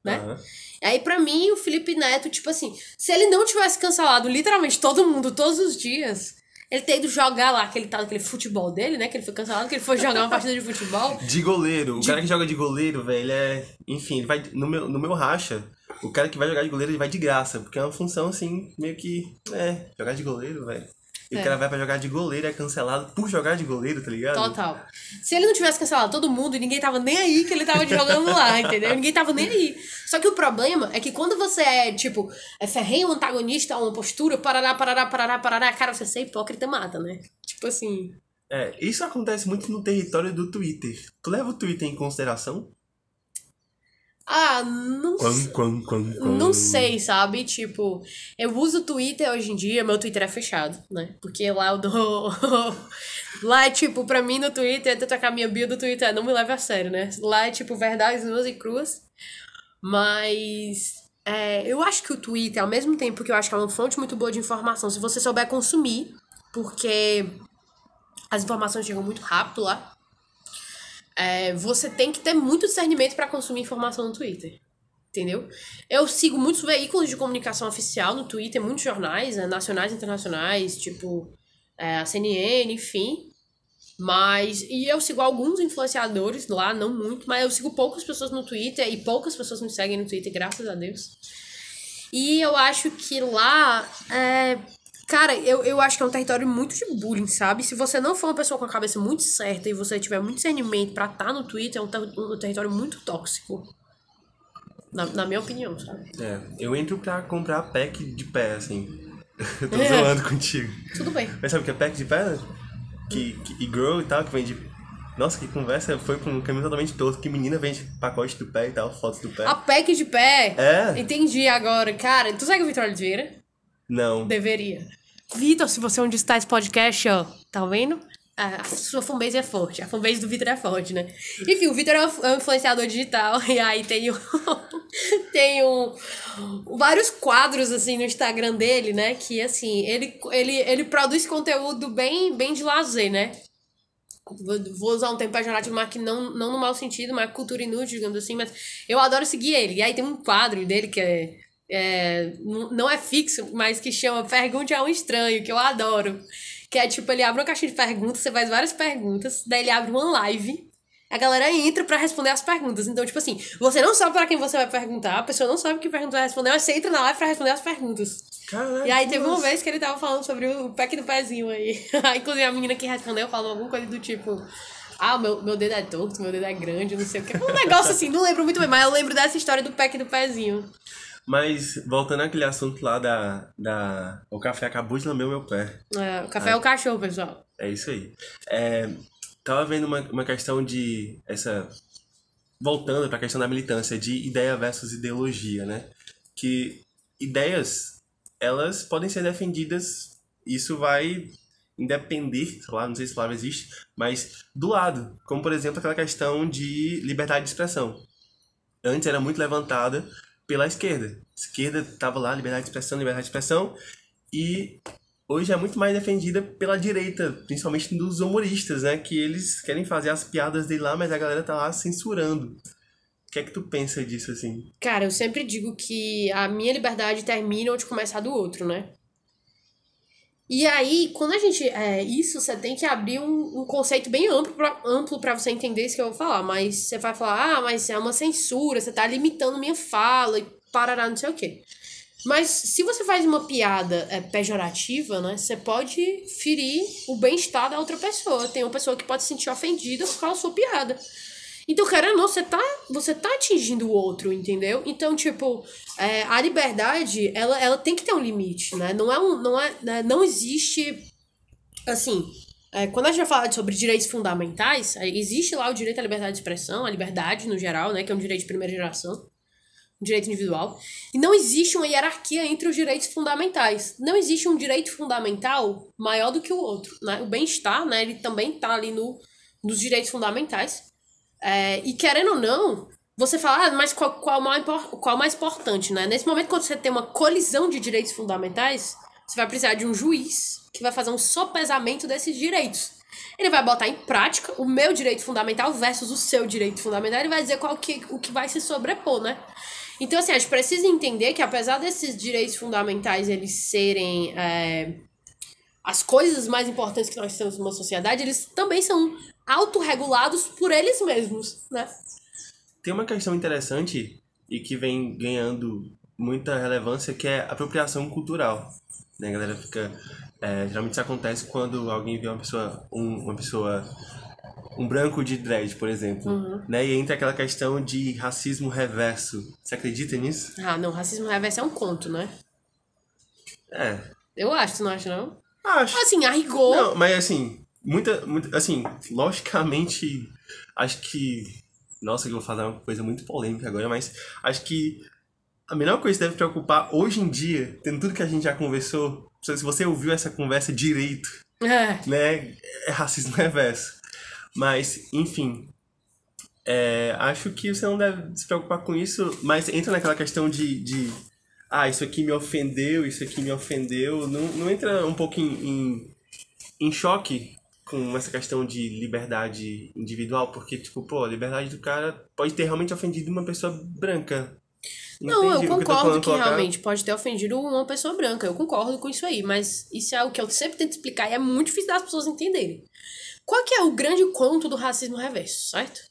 Né? Uhum. Aí, para mim, o Felipe Neto, tipo assim, se ele não tivesse cancelado literalmente todo mundo todos os dias, ele ter ido jogar lá aquele tal aquele futebol dele, né? Que ele foi cancelado, que ele foi jogar uma partida de futebol. De goleiro. O de... cara que joga de goleiro, velho, é. Enfim, ele vai. No meu, no meu racha, o cara que vai jogar de goleiro, ele vai de graça. Porque é uma função, assim, meio que. É, jogar de goleiro, velho. E o cara vai pra jogar de goleiro, é cancelado por jogar de goleiro, tá ligado? Total. Se ele não tivesse cancelado todo mundo e ninguém tava nem aí que ele tava jogando lá, entendeu? Ninguém tava nem aí. Só que o problema é que quando você é, tipo, é ferrenho antagonista uma postura, parará, parará, parará, parará, cara, você ser hipócrita mata, né? Tipo assim. É, isso acontece muito no território do Twitter. Tu leva o Twitter em consideração? Ah, não quam, quam, quam, Não sei, sabe? Tipo, eu uso o Twitter hoje em dia, meu Twitter é fechado, né? Porque lá eu dou. lá é tipo, pra mim no Twitter, tanto a minha bio do Twitter não me leva a sério, né? Lá é tipo verdades nuas e cruas. Mas. É, eu acho que o Twitter, ao mesmo tempo que eu acho que é uma fonte muito boa de informação, se você souber consumir, porque as informações chegam muito rápido lá. É, você tem que ter muito discernimento para consumir informação no Twitter. Entendeu? Eu sigo muitos veículos de comunicação oficial no Twitter, muitos jornais, né, nacionais e internacionais, tipo é, a CNN, enfim. Mas. E eu sigo alguns influenciadores lá, não muito, mas eu sigo poucas pessoas no Twitter e poucas pessoas me seguem no Twitter, graças a Deus. E eu acho que lá. É, Cara, eu, eu acho que é um território muito de bullying, sabe? Se você não for uma pessoa com a cabeça muito certa e você tiver muito discernimento pra estar tá no Twitter, é um, ter um território muito tóxico. Na, na minha opinião, sabe? É, eu entro pra comprar pack de pé, assim. tô é. zoando contigo. Tudo bem. Mas sabe o que é pack de pé? Que, que, e girl e tal, que vende nossa, que conversa foi pra um caminho totalmente todo. Que menina vende pacote do pé e tal, fotos do pé. A pack de pé? É. Entendi agora. Cara, tu segue o Vitor Oliveira? Não. Deveria. Vitor, se você é onde está esse podcast, ó, tá vendo? A sua fanbase é forte. A fanbase do Vitor é forte, né? Enfim, o Vitor é um influenciador digital. E aí tem, um, tem um, vários quadros, assim, no Instagram dele, né? Que, assim, ele, ele, ele produz conteúdo bem, bem de lazer, né? Vou usar um tempo pejorativo, mas que não, não no mau sentido, mas cultura inútil, digamos assim. Mas eu adoro seguir ele. E aí tem um quadro dele que é é, não é fixo, mas que chama Pergunte a um Estranho, que eu adoro. Que é tipo, ele abre uma caixinha de perguntas, você faz várias perguntas, daí ele abre uma live, a galera entra para responder as perguntas. Então, tipo assim, você não sabe para quem você vai perguntar, a pessoa não sabe que pergunta vai responder, mas você entra na live pra responder as perguntas. Caraca, e aí teve uma vez que ele tava falando sobre o pack do pezinho aí. Inclusive a menina que respondeu falou alguma coisa do tipo. Ah, meu, meu dedo é torto, meu dedo é grande, não sei o que. Um negócio assim, não lembro muito bem, mas eu lembro dessa história do pack do pezinho. Mas, voltando àquele assunto lá da, da. O café acabou de lamber o meu pé. É, o café é o cachorro, pessoal. É isso aí. É, tava vendo uma, uma questão de. essa Voltando para a questão da militância, de ideia versus ideologia, né? Que ideias, elas podem ser defendidas, isso vai independer, sei lá, não sei se a palavra existe, mas do lado. Como, por exemplo, aquela questão de liberdade de expressão. Antes era muito levantada pela esquerda. A esquerda estava lá, liberdade de expressão, liberdade de expressão, e hoje é muito mais defendida pela direita, principalmente dos humoristas, né? Que eles querem fazer as piadas dele lá, mas a galera tá lá censurando. O que é que tu pensa disso, assim? Cara, eu sempre digo que a minha liberdade termina onde começa do outro, né? E aí, quando a gente. É, isso você tem que abrir um, um conceito bem amplo pra, amplo você entender isso que eu vou falar. Mas você vai falar, ah, mas é uma censura, você tá limitando minha fala e parará, não sei o quê. Mas se você faz uma piada é, pejorativa, né? Você pode ferir o bem-estar da outra pessoa. Tem uma pessoa que pode se sentir ofendida por causa da sua piada. Então, querendo ou você tá, você tá atingindo o outro, entendeu? Então, tipo, é, a liberdade, ela, ela tem que ter um limite, né? Não é um. Não, é, né? não existe. Assim, é, quando a gente vai falar sobre direitos fundamentais, existe lá o direito à liberdade de expressão, a liberdade no geral, né? Que é um direito de primeira geração, um direito individual. E não existe uma hierarquia entre os direitos fundamentais. Não existe um direito fundamental maior do que o outro, né? O bem-estar, né? Ele também tá ali no, nos direitos fundamentais. É, e querendo ou não, você fala, ah, mas qual, qual, mais, qual mais importante, né? Nesse momento, quando você tem uma colisão de direitos fundamentais, você vai precisar de um juiz que vai fazer um sopesamento desses direitos. Ele vai botar em prática o meu direito fundamental versus o seu direito fundamental. Ele vai dizer qual que, o que vai se sobrepor, né? Então, assim, a gente precisa entender que apesar desses direitos fundamentais eles serem é, as coisas mais importantes que nós temos numa sociedade, eles também são autorregulados por eles mesmos, né? Tem uma questão interessante e que vem ganhando muita relevância que é apropriação cultural. Né? A galera fica. É, geralmente isso acontece quando alguém vê uma pessoa. Um, uma pessoa. Um branco de dread, por exemplo. Uhum. Né? E entra aquela questão de racismo reverso. Você acredita nisso? Ah, não, racismo reverso é um conto, né? É. Eu acho, você não acha, não? Acho. Assim, a rigor. Não, mas assim, muita, muita. Assim, logicamente, acho que. Nossa, que eu vou falar uma coisa muito polêmica agora, mas acho que a melhor coisa que deve preocupar hoje em dia, tendo tudo que a gente já conversou, se você ouviu essa conversa direito, É. né, é racismo reverso. Mas, enfim, é, acho que você não deve se preocupar com isso, mas entra naquela questão de, de ah, isso aqui me ofendeu, isso aqui me ofendeu, não, não entra um pouco em, em, em choque com essa questão de liberdade individual, porque, tipo, pô, a liberdade do cara pode ter realmente ofendido uma pessoa branca. Não, eu concordo que colocar- realmente pode ter ofendido uma pessoa branca. Eu concordo com isso aí, mas isso é o que eu sempre tento explicar e é muito difícil das pessoas entenderem. Qual que é o grande conto do racismo reverso, certo?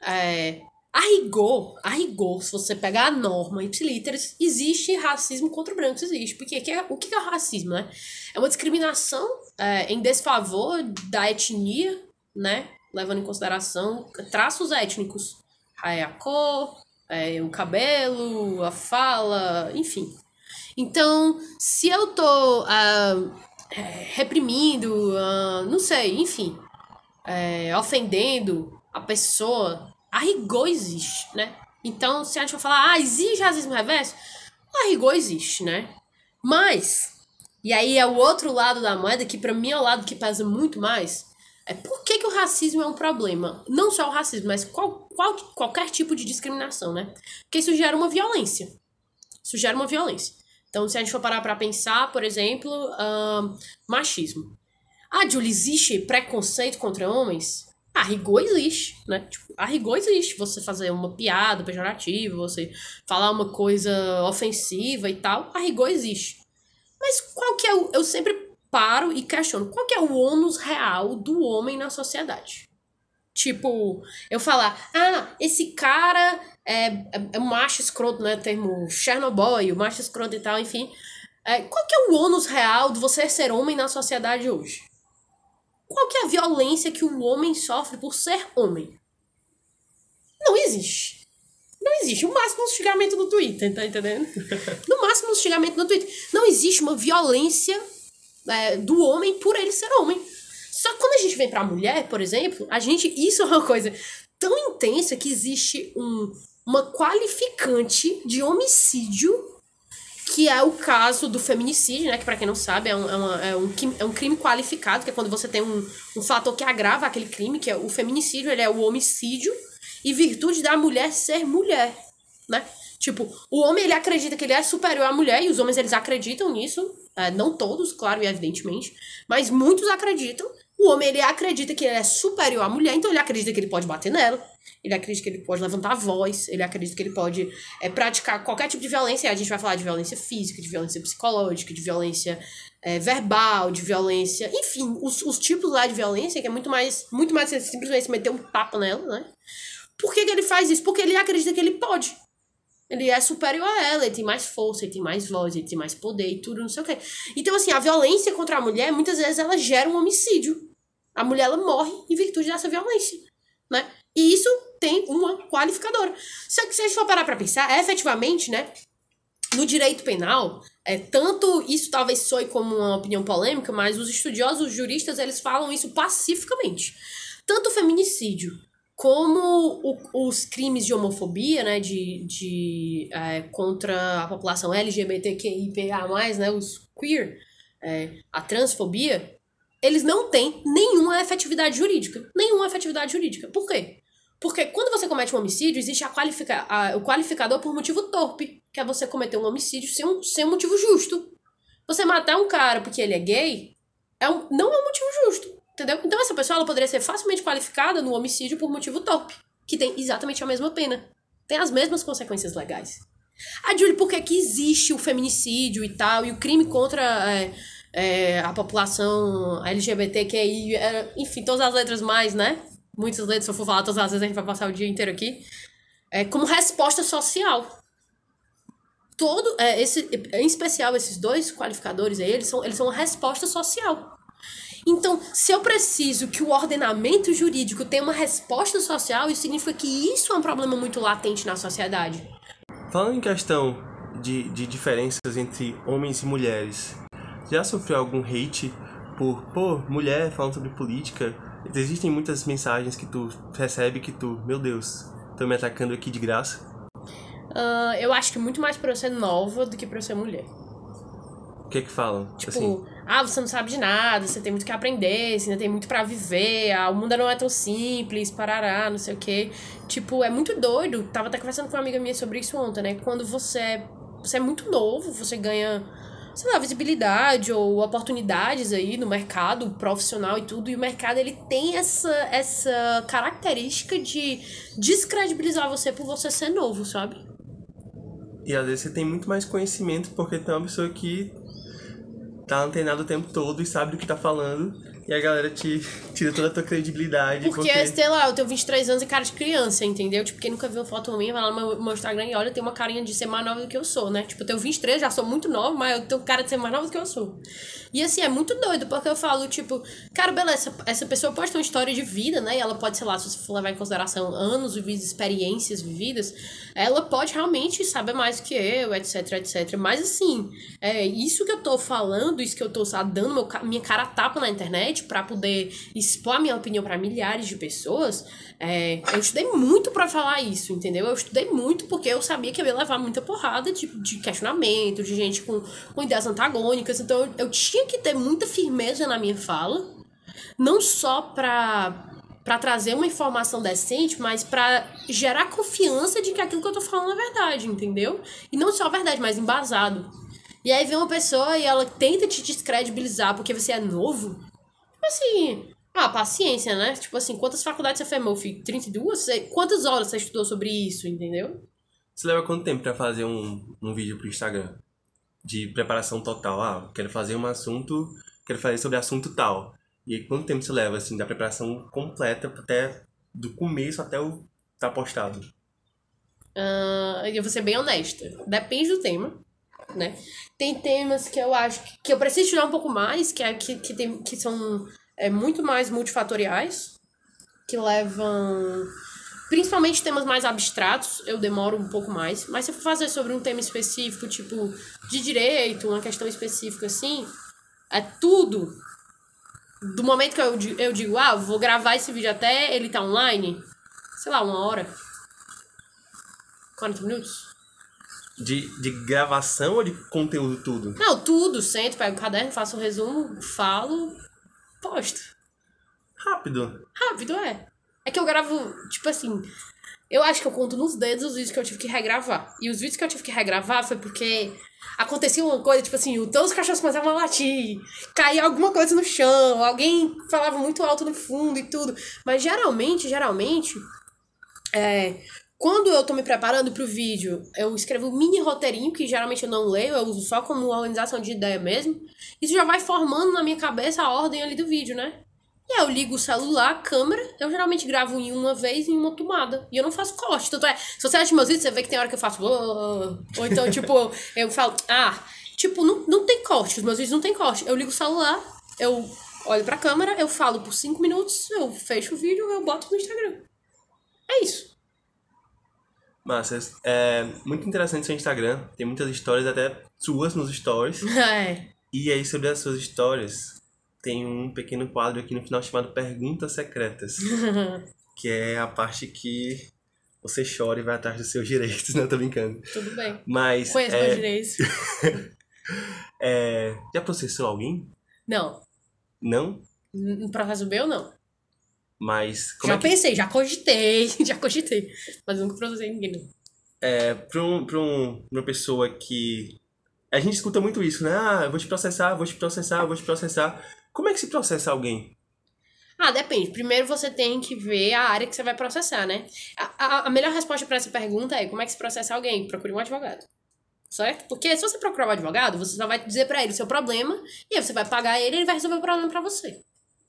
É, a rigor, a rigor, se você pegar a norma ipsiliteris, existe racismo contra brancos, existe. Porque que é- o que é o racismo, né? É uma discriminação é, em desfavor da etnia, né? Levando em consideração traços étnicos. A cor, é, o cabelo, a fala, enfim. Então, se eu tô é, reprimindo, ah, não sei, enfim, é, ofendendo a pessoa, a rigor existe, né? Então, se a gente for falar, ah, existe racismo reverso? A rigor existe, né? Mas, e aí é o outro lado da moeda, que pra mim é o lado que pesa muito mais, é por que, que o racismo é um problema? Não só o racismo, mas qual, qual, qualquer tipo de discriminação, né? Porque isso gera uma violência. Isso gera uma violência. Então, se a gente for parar pra pensar, por exemplo, ahn, machismo. Ah, Julie, existe preconceito contra homens? A rigor existe, né? Tipo, a rigor existe. Você fazer uma piada pejorativa, você falar uma coisa ofensiva e tal, a rigor existe. Mas qual que é o. Eu sempre paro e questiono qual que é o ônus real do homem na sociedade? Tipo, eu falar, ah, esse cara é, é, é um macho escroto, né? Termo Chernobyl, macho escroto e tal, enfim. É, qual que é o ônus real de você ser homem na sociedade hoje? Qual que é a violência que o homem sofre por ser homem? Não existe. Não existe. O máximo um xingamento no Twitter, tá entendendo? No máximo um xingamento no Twitter. Não existe uma violência é, do homem por ele ser homem. Só que quando a gente vem pra mulher, por exemplo, a gente. Isso é uma coisa tão intensa que existe um, uma qualificante de homicídio que é o caso do feminicídio, né? Que pra quem não sabe é um, é, uma- é um, é um crime qualificado, que é quando você tem um, um fator que agrava aquele crime, que é o feminicídio, ele é o homicídio e virtude da mulher ser mulher, né? Tipo, o homem ele acredita que ele é superior à mulher e os homens eles acreditam nisso, é, não todos, claro e evidentemente, mas muitos acreditam. O homem ele acredita que ele é superior à mulher, então ele acredita que ele pode bater nela, ele acredita que ele pode levantar a voz, ele acredita que ele pode é, praticar qualquer tipo de violência. A gente vai falar de violência física, de violência psicológica, de violência é, verbal, de violência, enfim, os, os tipos lá de violência, que é muito mais, muito mais simplesmente meter um tapa nela, né? Por que, que ele faz isso? Porque ele acredita que ele pode. Ele é superior a ela, ele tem mais força, ele tem mais voz, ele tem mais poder e tudo, não sei o quê. Então, assim, a violência contra a mulher, muitas vezes, ela gera um homicídio. A mulher, ela morre em virtude dessa violência, né? E isso tem uma qualificadora. Só que se a gente for parar pra pensar, é, efetivamente, né? No direito penal, é, tanto isso talvez soe como uma opinião polêmica, mas os estudiosos, os juristas, eles falam isso pacificamente. Tanto o feminicídio como o- os crimes de homofobia, né, de, de é, contra a população LGBTQIA+, né, os queer, é, a transfobia, eles não têm nenhuma efetividade jurídica. Nenhuma efetividade jurídica. Por quê? Porque quando você comete um homicídio, existe a qualifica a- o qualificador por motivo torpe, que é você cometer um homicídio sem um, sem um motivo justo. Você matar um cara porque ele é gay é um, não é um motivo justo, entendeu? Então essa pessoa ela poderia ser facilmente qualificada no homicídio por motivo torpe, que tem exatamente a mesma pena. Tem as mesmas consequências legais. Ah, Julie, por que, que existe o feminicídio e tal, e o crime contra é, é, a população LGBTQI, é, enfim, todas as letras mais, né? Muitas letras, se eu for falar todas as vezes, a gente vai passar o dia inteiro aqui. É, como resposta social. Todo, é, esse, em especial, esses dois qualificadores aí, eles são, eles são uma resposta social. Então, se eu preciso que o ordenamento jurídico tenha uma resposta social, isso significa que isso é um problema muito latente na sociedade. Falando em questão de, de diferenças entre homens e mulheres, já sofreu algum hate por, pô, mulher falando sobre política? Existem muitas mensagens que tu recebe que tu, meu Deus, tô me atacando aqui de graça? Uh, eu acho que muito mais por eu ser nova do que por eu ser mulher. O que é que falam? Tipo, assim, ah, você não sabe de nada, você tem muito que aprender, você ainda tem muito para viver, ah, o mundo não é tão simples, parará, não sei o quê. Tipo, é muito doido. Tava até conversando com uma amiga minha sobre isso ontem, né? Quando você é, você é muito novo, você ganha, sei lá, visibilidade ou oportunidades aí no mercado profissional e tudo, e o mercado ele tem essa, essa característica de descredibilizar você por você ser novo, sabe? E às vezes você tem muito mais conhecimento porque tem uma pessoa que tá antenado o tempo todo e sabe do que tá falando. E a galera te tira toda a tua credibilidade. Porque, porque... sei lá, eu tenho 23 anos e cara de criança, entendeu? Tipo, quem nunca viu foto minha, vai lá no meu, meu Instagram e olha, tem uma carinha de ser mais nova do que eu sou, né? Tipo, eu tenho 23, já sou muito nova, mas eu tenho cara de ser mais nova do que eu sou. E assim, é muito doido, porque eu falo, tipo, cara, beleza, essa pessoa pode ter uma história de vida, né? E ela pode, sei lá, se você for levar em consideração anos vividos, experiências vividas, ela pode realmente saber mais do que eu, etc, etc. Mas assim, é, isso que eu tô falando, isso que eu tô sabe, dando meu, minha cara tapa na internet para poder expor a minha opinião para milhares de pessoas, é, eu estudei muito para falar isso, entendeu? Eu estudei muito porque eu sabia que eu ia levar muita porrada de, de questionamento, de gente com, com ideias antagônicas. Então eu, eu tinha que ter muita firmeza na minha fala, não só pra para trazer uma informação decente, mas para gerar confiança de que aquilo que eu tô falando é verdade, entendeu? E não só verdade, mas embasado. E aí vem uma pessoa e ela tenta te descredibilizar porque você é novo. Tipo assim, ah, paciência, né? Tipo assim, quantas faculdades você fez, meu filho? 32? Quantas horas você estudou sobre isso, entendeu? Você leva quanto tempo para fazer um, um vídeo pro Instagram? De preparação total. Ah, quero fazer um assunto, quero fazer sobre assunto tal. E aí, quanto tempo você leva, assim, da preparação completa até do começo até o tá postado? Uh, eu vou ser bem honesta. Depende do tema, né? Tem temas que eu acho que, que eu preciso estudar um pouco mais, que, é, que, que, tem, que são é, muito mais multifatoriais, que levam. Principalmente temas mais abstratos, eu demoro um pouco mais. Mas se eu for fazer sobre um tema específico, tipo de direito, uma questão específica assim, é tudo. Do momento que eu, eu digo, ah, vou gravar esse vídeo até ele tá online, sei lá, uma hora. 40 minutos. De, de gravação ou de conteúdo tudo? Não, tudo. Sento, pego o caderno, faço o um resumo, falo, Posto. Rápido. Rápido, é. É que eu gravo, tipo assim. Eu acho que eu conto nos dedos os vídeos que eu tive que regravar. E os vídeos que eu tive que regravar foi porque acontecia uma coisa, tipo assim, todos os cachorros começavam a latir, caía alguma coisa no chão, alguém falava muito alto no fundo e tudo. Mas geralmente, geralmente, é, quando eu tô me preparando pro vídeo, eu escrevo um mini roteirinho, que geralmente eu não leio, eu uso só como organização de ideia mesmo. Isso já vai formando na minha cabeça a ordem ali do vídeo, né? E aí eu ligo o celular, a câmera, eu geralmente gravo em uma vez em uma tomada. E eu não faço corte. Tanto é, se você assiste meus vídeos, você vê que tem hora que eu faço. Ou então, tipo, eu falo, ah, tipo, não, não tem corte. Os meus vídeos não tem corte. Eu ligo o celular, eu olho pra câmera, eu falo por 5 minutos, eu fecho o vídeo, eu boto no Instagram. É isso. Massa. É muito interessante seu Instagram. Tem muitas histórias, até suas nos stories. É. E aí, sobre as suas histórias, tem um pequeno quadro aqui no final chamado Perguntas Secretas. que é a parte que você chora e vai atrás dos seus direitos, não tô brincando. Tudo bem. Mas. Conheço é... meus direitos. é... Já processou alguém? Não. Não? No processo meu, não. Mas. já é que... pensei, já cogitei, já cogitei. Mas nunca processei ninguém. É, pra, um, pra um, uma pessoa que. A gente escuta muito isso, né? Ah, eu vou te processar, vou te processar, vou te processar. Como é que se processa alguém? Ah, depende. Primeiro você tem que ver a área que você vai processar, né? A, a, a melhor resposta para essa pergunta é como é que se processa alguém? Procure um advogado. Certo? Porque se você procurar um advogado, você só vai dizer pra ele o seu problema, e aí você vai pagar ele e ele vai resolver o problema pra você.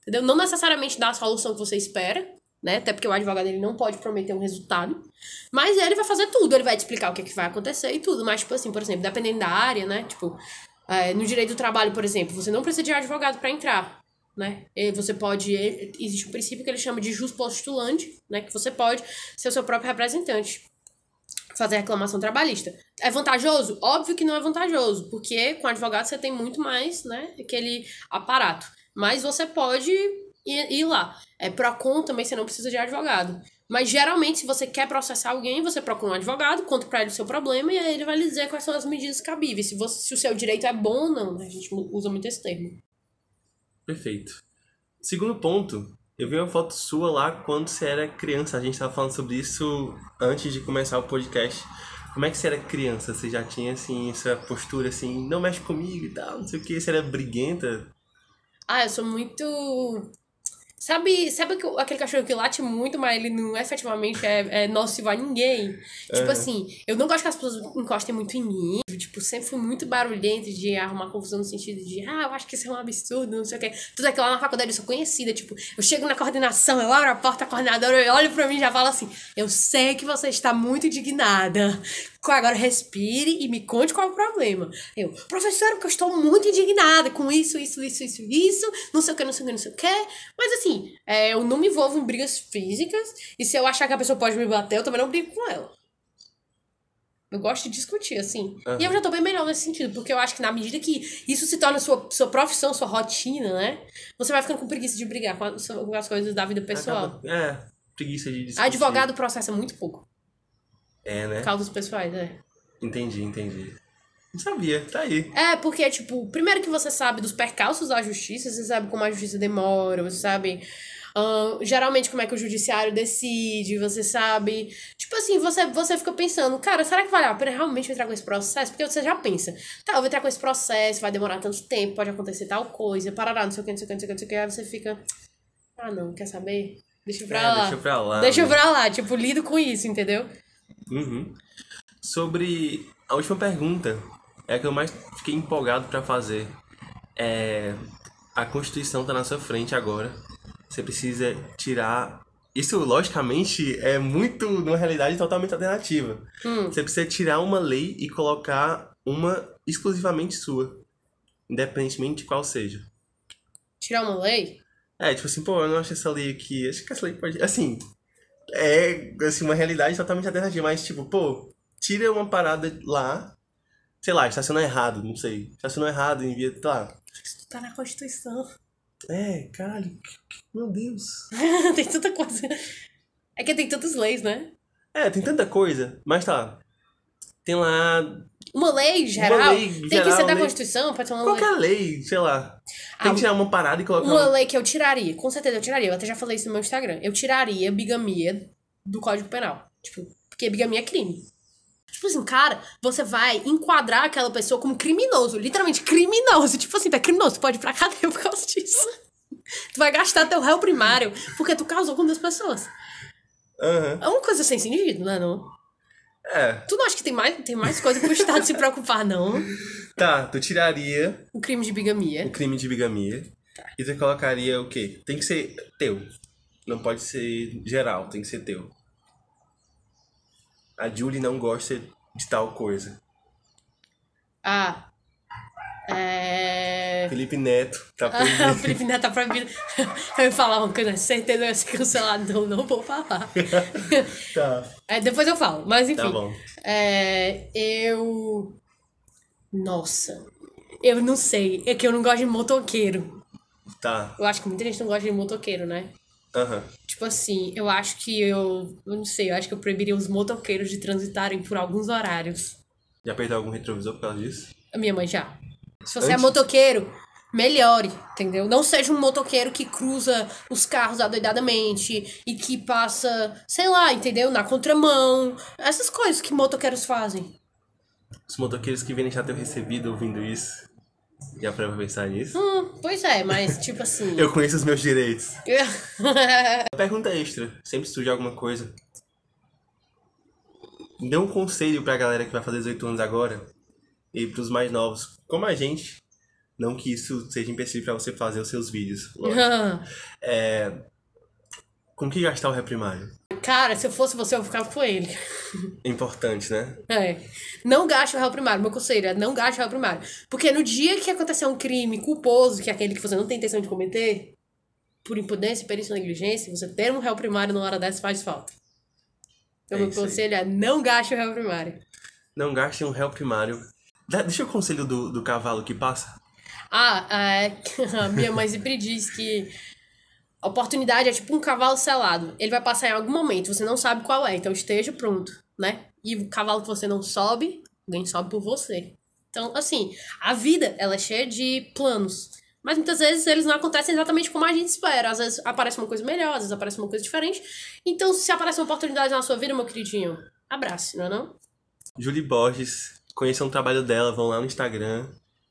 Entendeu? Não necessariamente dar a solução que você espera, né? Até porque o advogado ele não pode prometer um resultado. Mas ele vai fazer tudo, ele vai te explicar o que, é que vai acontecer e tudo. Mas, tipo assim, por exemplo, dependendo da área, né? Tipo, é, no direito do trabalho, por exemplo, você não precisa de advogado para entrar. Né? E você pode. Existe um princípio que ele chama de jus postulante, né? Que você pode ser o seu próprio representante. Fazer reclamação trabalhista. É vantajoso? Óbvio que não é vantajoso, porque com advogado você tem muito mais, né? Aquele aparato. Mas você pode ir, ir lá. É, Procon também você não precisa de advogado. Mas geralmente, se você quer processar alguém, você procura um advogado, conta pra ele o seu problema e aí ele vai lhe dizer quais são as medidas cabíveis. Se, você, se o seu direito é bom ou não, né? A gente usa muito esse termo. Perfeito. Segundo ponto, eu vi uma foto sua lá quando você era criança. A gente estava falando sobre isso antes de começar o podcast. Como é que você era criança? Você já tinha, assim, essa postura, assim, não mexe comigo e tal, não sei o que. Você era briguenta? Ah, eu sou muito Sabe, sabe aquele cachorro que late muito, mas ele não efetivamente é, é nocivo a ninguém? Tipo uhum. assim, eu não gosto que as pessoas encostem muito em mim. Tipo, sempre fui muito barulhento de arrumar confusão no sentido de, ah, eu acho que isso é um absurdo, não sei o quê. Tudo aquilo lá na faculdade eu sou conhecida. Tipo, eu chego na coordenação, eu abro a porta, a coordenadora eu olho pra mim e já falo assim: eu sei que você está muito indignada. Agora respire e me conte qual é o problema. Eu, professora, porque eu estou muito indignada com isso, isso, isso, isso, isso, não sei o que, não sei o que, não sei o que. Mas assim, é, eu não me envolvo em brigas físicas. E se eu achar que a pessoa pode me bater, eu também não brigo com ela. Eu gosto de discutir, assim. Uhum. E eu já tô bem melhor nesse sentido, porque eu acho que na medida que isso se torna sua, sua profissão, sua rotina, né? Você vai ficando com preguiça de brigar com, as, com as coisas da vida pessoal. Acaba, é, preguiça de discutir. Advogado processa muito pouco. É, né? Causas pessoais, é. Entendi, entendi. Não sabia, tá aí. É, porque, tipo, primeiro que você sabe dos percalços da justiça, você sabe como a justiça demora, você sabe. Uh, geralmente como é que o judiciário decide, você sabe. Tipo assim, você, você fica pensando, cara, será que vale a pena realmente entrar com esse processo? Porque você já pensa, tá, eu vou entrar com esse processo, vai demorar tanto tempo, pode acontecer tal coisa, parará, não sei o que, não sei o que, não sei o que, não sei o que, aí você fica. Ah, não, quer saber? Deixa pra é, lá. Deixa pra lá. Deixa né? pra lá, tipo, lido com isso, entendeu? Uhum. Sobre a última pergunta, é a que eu mais fiquei empolgado para fazer. É, a Constituição tá na sua frente agora. Você precisa tirar. Isso, logicamente, é muito numa realidade totalmente alternativa. Hum. Você precisa tirar uma lei e colocar uma exclusivamente sua. Independentemente de qual seja. Tirar uma lei? É, tipo assim, pô, eu não acho essa lei aqui. Acho que essa lei pode. Assim, é assim, uma realidade totalmente alternativa. Mas, tipo, pô, tira uma parada lá, sei lá, estacionou errado, não sei. Estacionou errado, envia, tá. Isso tá na Constituição. É, caralho, meu Deus. tem tanta coisa. É que tem tantas leis, né? É, tem tanta coisa, mas tá. Tem lá. Uma lei geral. Uma lei tem geral, que ser da lei... Constituição, pode ser uma Qualquer lei. lei, sei lá. Tem ah, que tirar uma parada e colocar. Uma, uma lei que eu tiraria, com certeza eu tiraria. Eu até já falei isso no meu Instagram. Eu tiraria bigamia do Código Penal. Tipo, porque bigamia é crime. Tipo assim, cara, você vai enquadrar aquela pessoa como criminoso, literalmente criminoso. Tipo assim, tá criminoso, tu pode ir pra cadeia por causa disso. tu vai gastar teu réu primário porque tu causou com duas pessoas. Uhum. É uma coisa sem sentido, né, não? É. Tu não acha que tem mais, tem mais coisa pro Estado se preocupar, não? Tá, tu tiraria... O crime de bigamia. O crime de bigamia. Tá. E tu colocaria o quê? Tem que ser teu. Não pode ser geral, tem que ser teu a Julie não gosta de tal coisa. Ah. É... Felipe Neto tá proibido. Felipe Neto tá proibido. Eu ia falar uma coisa, certeza eu ia ser cancelado. Não, não vou falar. tá. É, depois eu falo, mas enfim. Tá bom. É, eu. Nossa. Eu não sei. É que eu não gosto de motoqueiro. Tá. Eu acho que muita gente não gosta de motoqueiro, né? Uhum. Tipo assim, eu acho que eu. Eu não sei, eu acho que eu proibiria os motoqueiros de transitarem por alguns horários. Já perdeu algum retrovisor por causa disso? A minha mãe já. Se você é Antes... é motoqueiro, melhore, entendeu? Não seja um motoqueiro que cruza os carros adoidadamente e que passa, sei lá, entendeu? Na contramão. Essas coisas que motoqueiros fazem. Os motoqueiros que vêm já ter recebido ouvindo isso. Já pra pensar nisso? Hum, pois é, mas tipo assim. eu conheço os meus direitos. Pergunta extra. Sempre surge alguma coisa. Dê um conselho pra galera que vai fazer 18 anos agora. E para os mais novos, como a gente, não que isso seja empecilho para você fazer os seus vídeos. é, com que gastar o réu primário? Cara, se eu fosse você, eu ficava com ele. Importante, né? É. Não gaste o réu primário. Meu conselho é não gaste o réu primário. Porque no dia que acontecer um crime culposo, que é aquele que você não tem intenção de cometer, por imprudência, perícia ou negligência, você ter um réu primário na hora dessa faz falta. Então, é meu conselho aí. é não gaste o réu primário. Não gaste um réu primário. Deixa o conselho do, do cavalo que passa. Ah, é, a minha mãe sempre diz que a oportunidade é tipo um cavalo selado. Ele vai passar em algum momento, você não sabe qual é, então esteja pronto, né? E o cavalo que você não sobe, alguém sobe por você. Então, assim, a vida, ela é cheia de planos. Mas muitas vezes eles não acontecem exatamente como a gente espera. Às vezes aparece uma coisa melhor, às vezes aparece uma coisa diferente. Então, se aparece uma oportunidade na sua vida, meu queridinho, abrace, não é não? Julie Borges, conheçam o trabalho dela, vão lá no Instagram.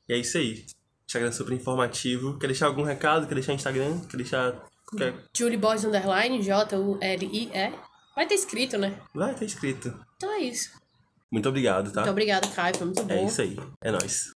E é isso aí. Instagram super informativo. Quer deixar algum recado? Quer deixar Instagram? Quer deixar Quer... Julie Boys Underline, J-U-L-I-E. Vai ter escrito, né? Vai ter escrito. Então é isso. Muito obrigado, tá? Muito obrigada, Caio. Foi muito é bom. É isso aí. É nóis.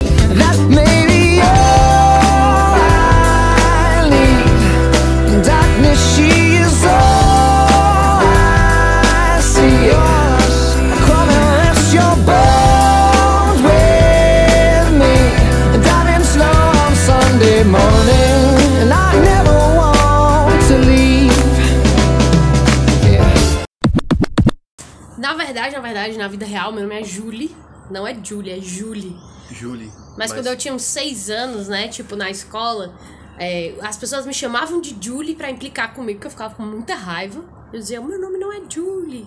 Verdade, na verdade, na vida real, meu nome é Julie. Não é Julie, é Julie. Julie. Mas, mas, quando eu tinha uns seis anos, né, tipo, na escola, é, as pessoas me chamavam de Julie para implicar comigo, porque eu ficava com muita raiva. Eu dizia, meu nome não é Julie.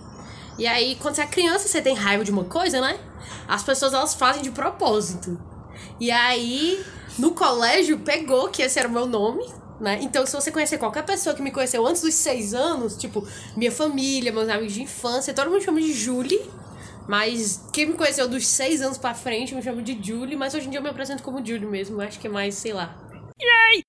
E aí, quando você é criança, você tem raiva de uma coisa, né? As pessoas, elas fazem de propósito. E aí, no colégio, pegou que esse era o meu nome, né? Então, se você conhecer qualquer pessoa que me conheceu antes dos seis anos, tipo, minha família, meus amigos de infância, todo mundo chama de Julie. Mas quem me conheceu dos seis anos pra frente me chama de Julie, mas hoje em dia eu me apresento como Julie mesmo. Acho que é mais, sei lá. Yay!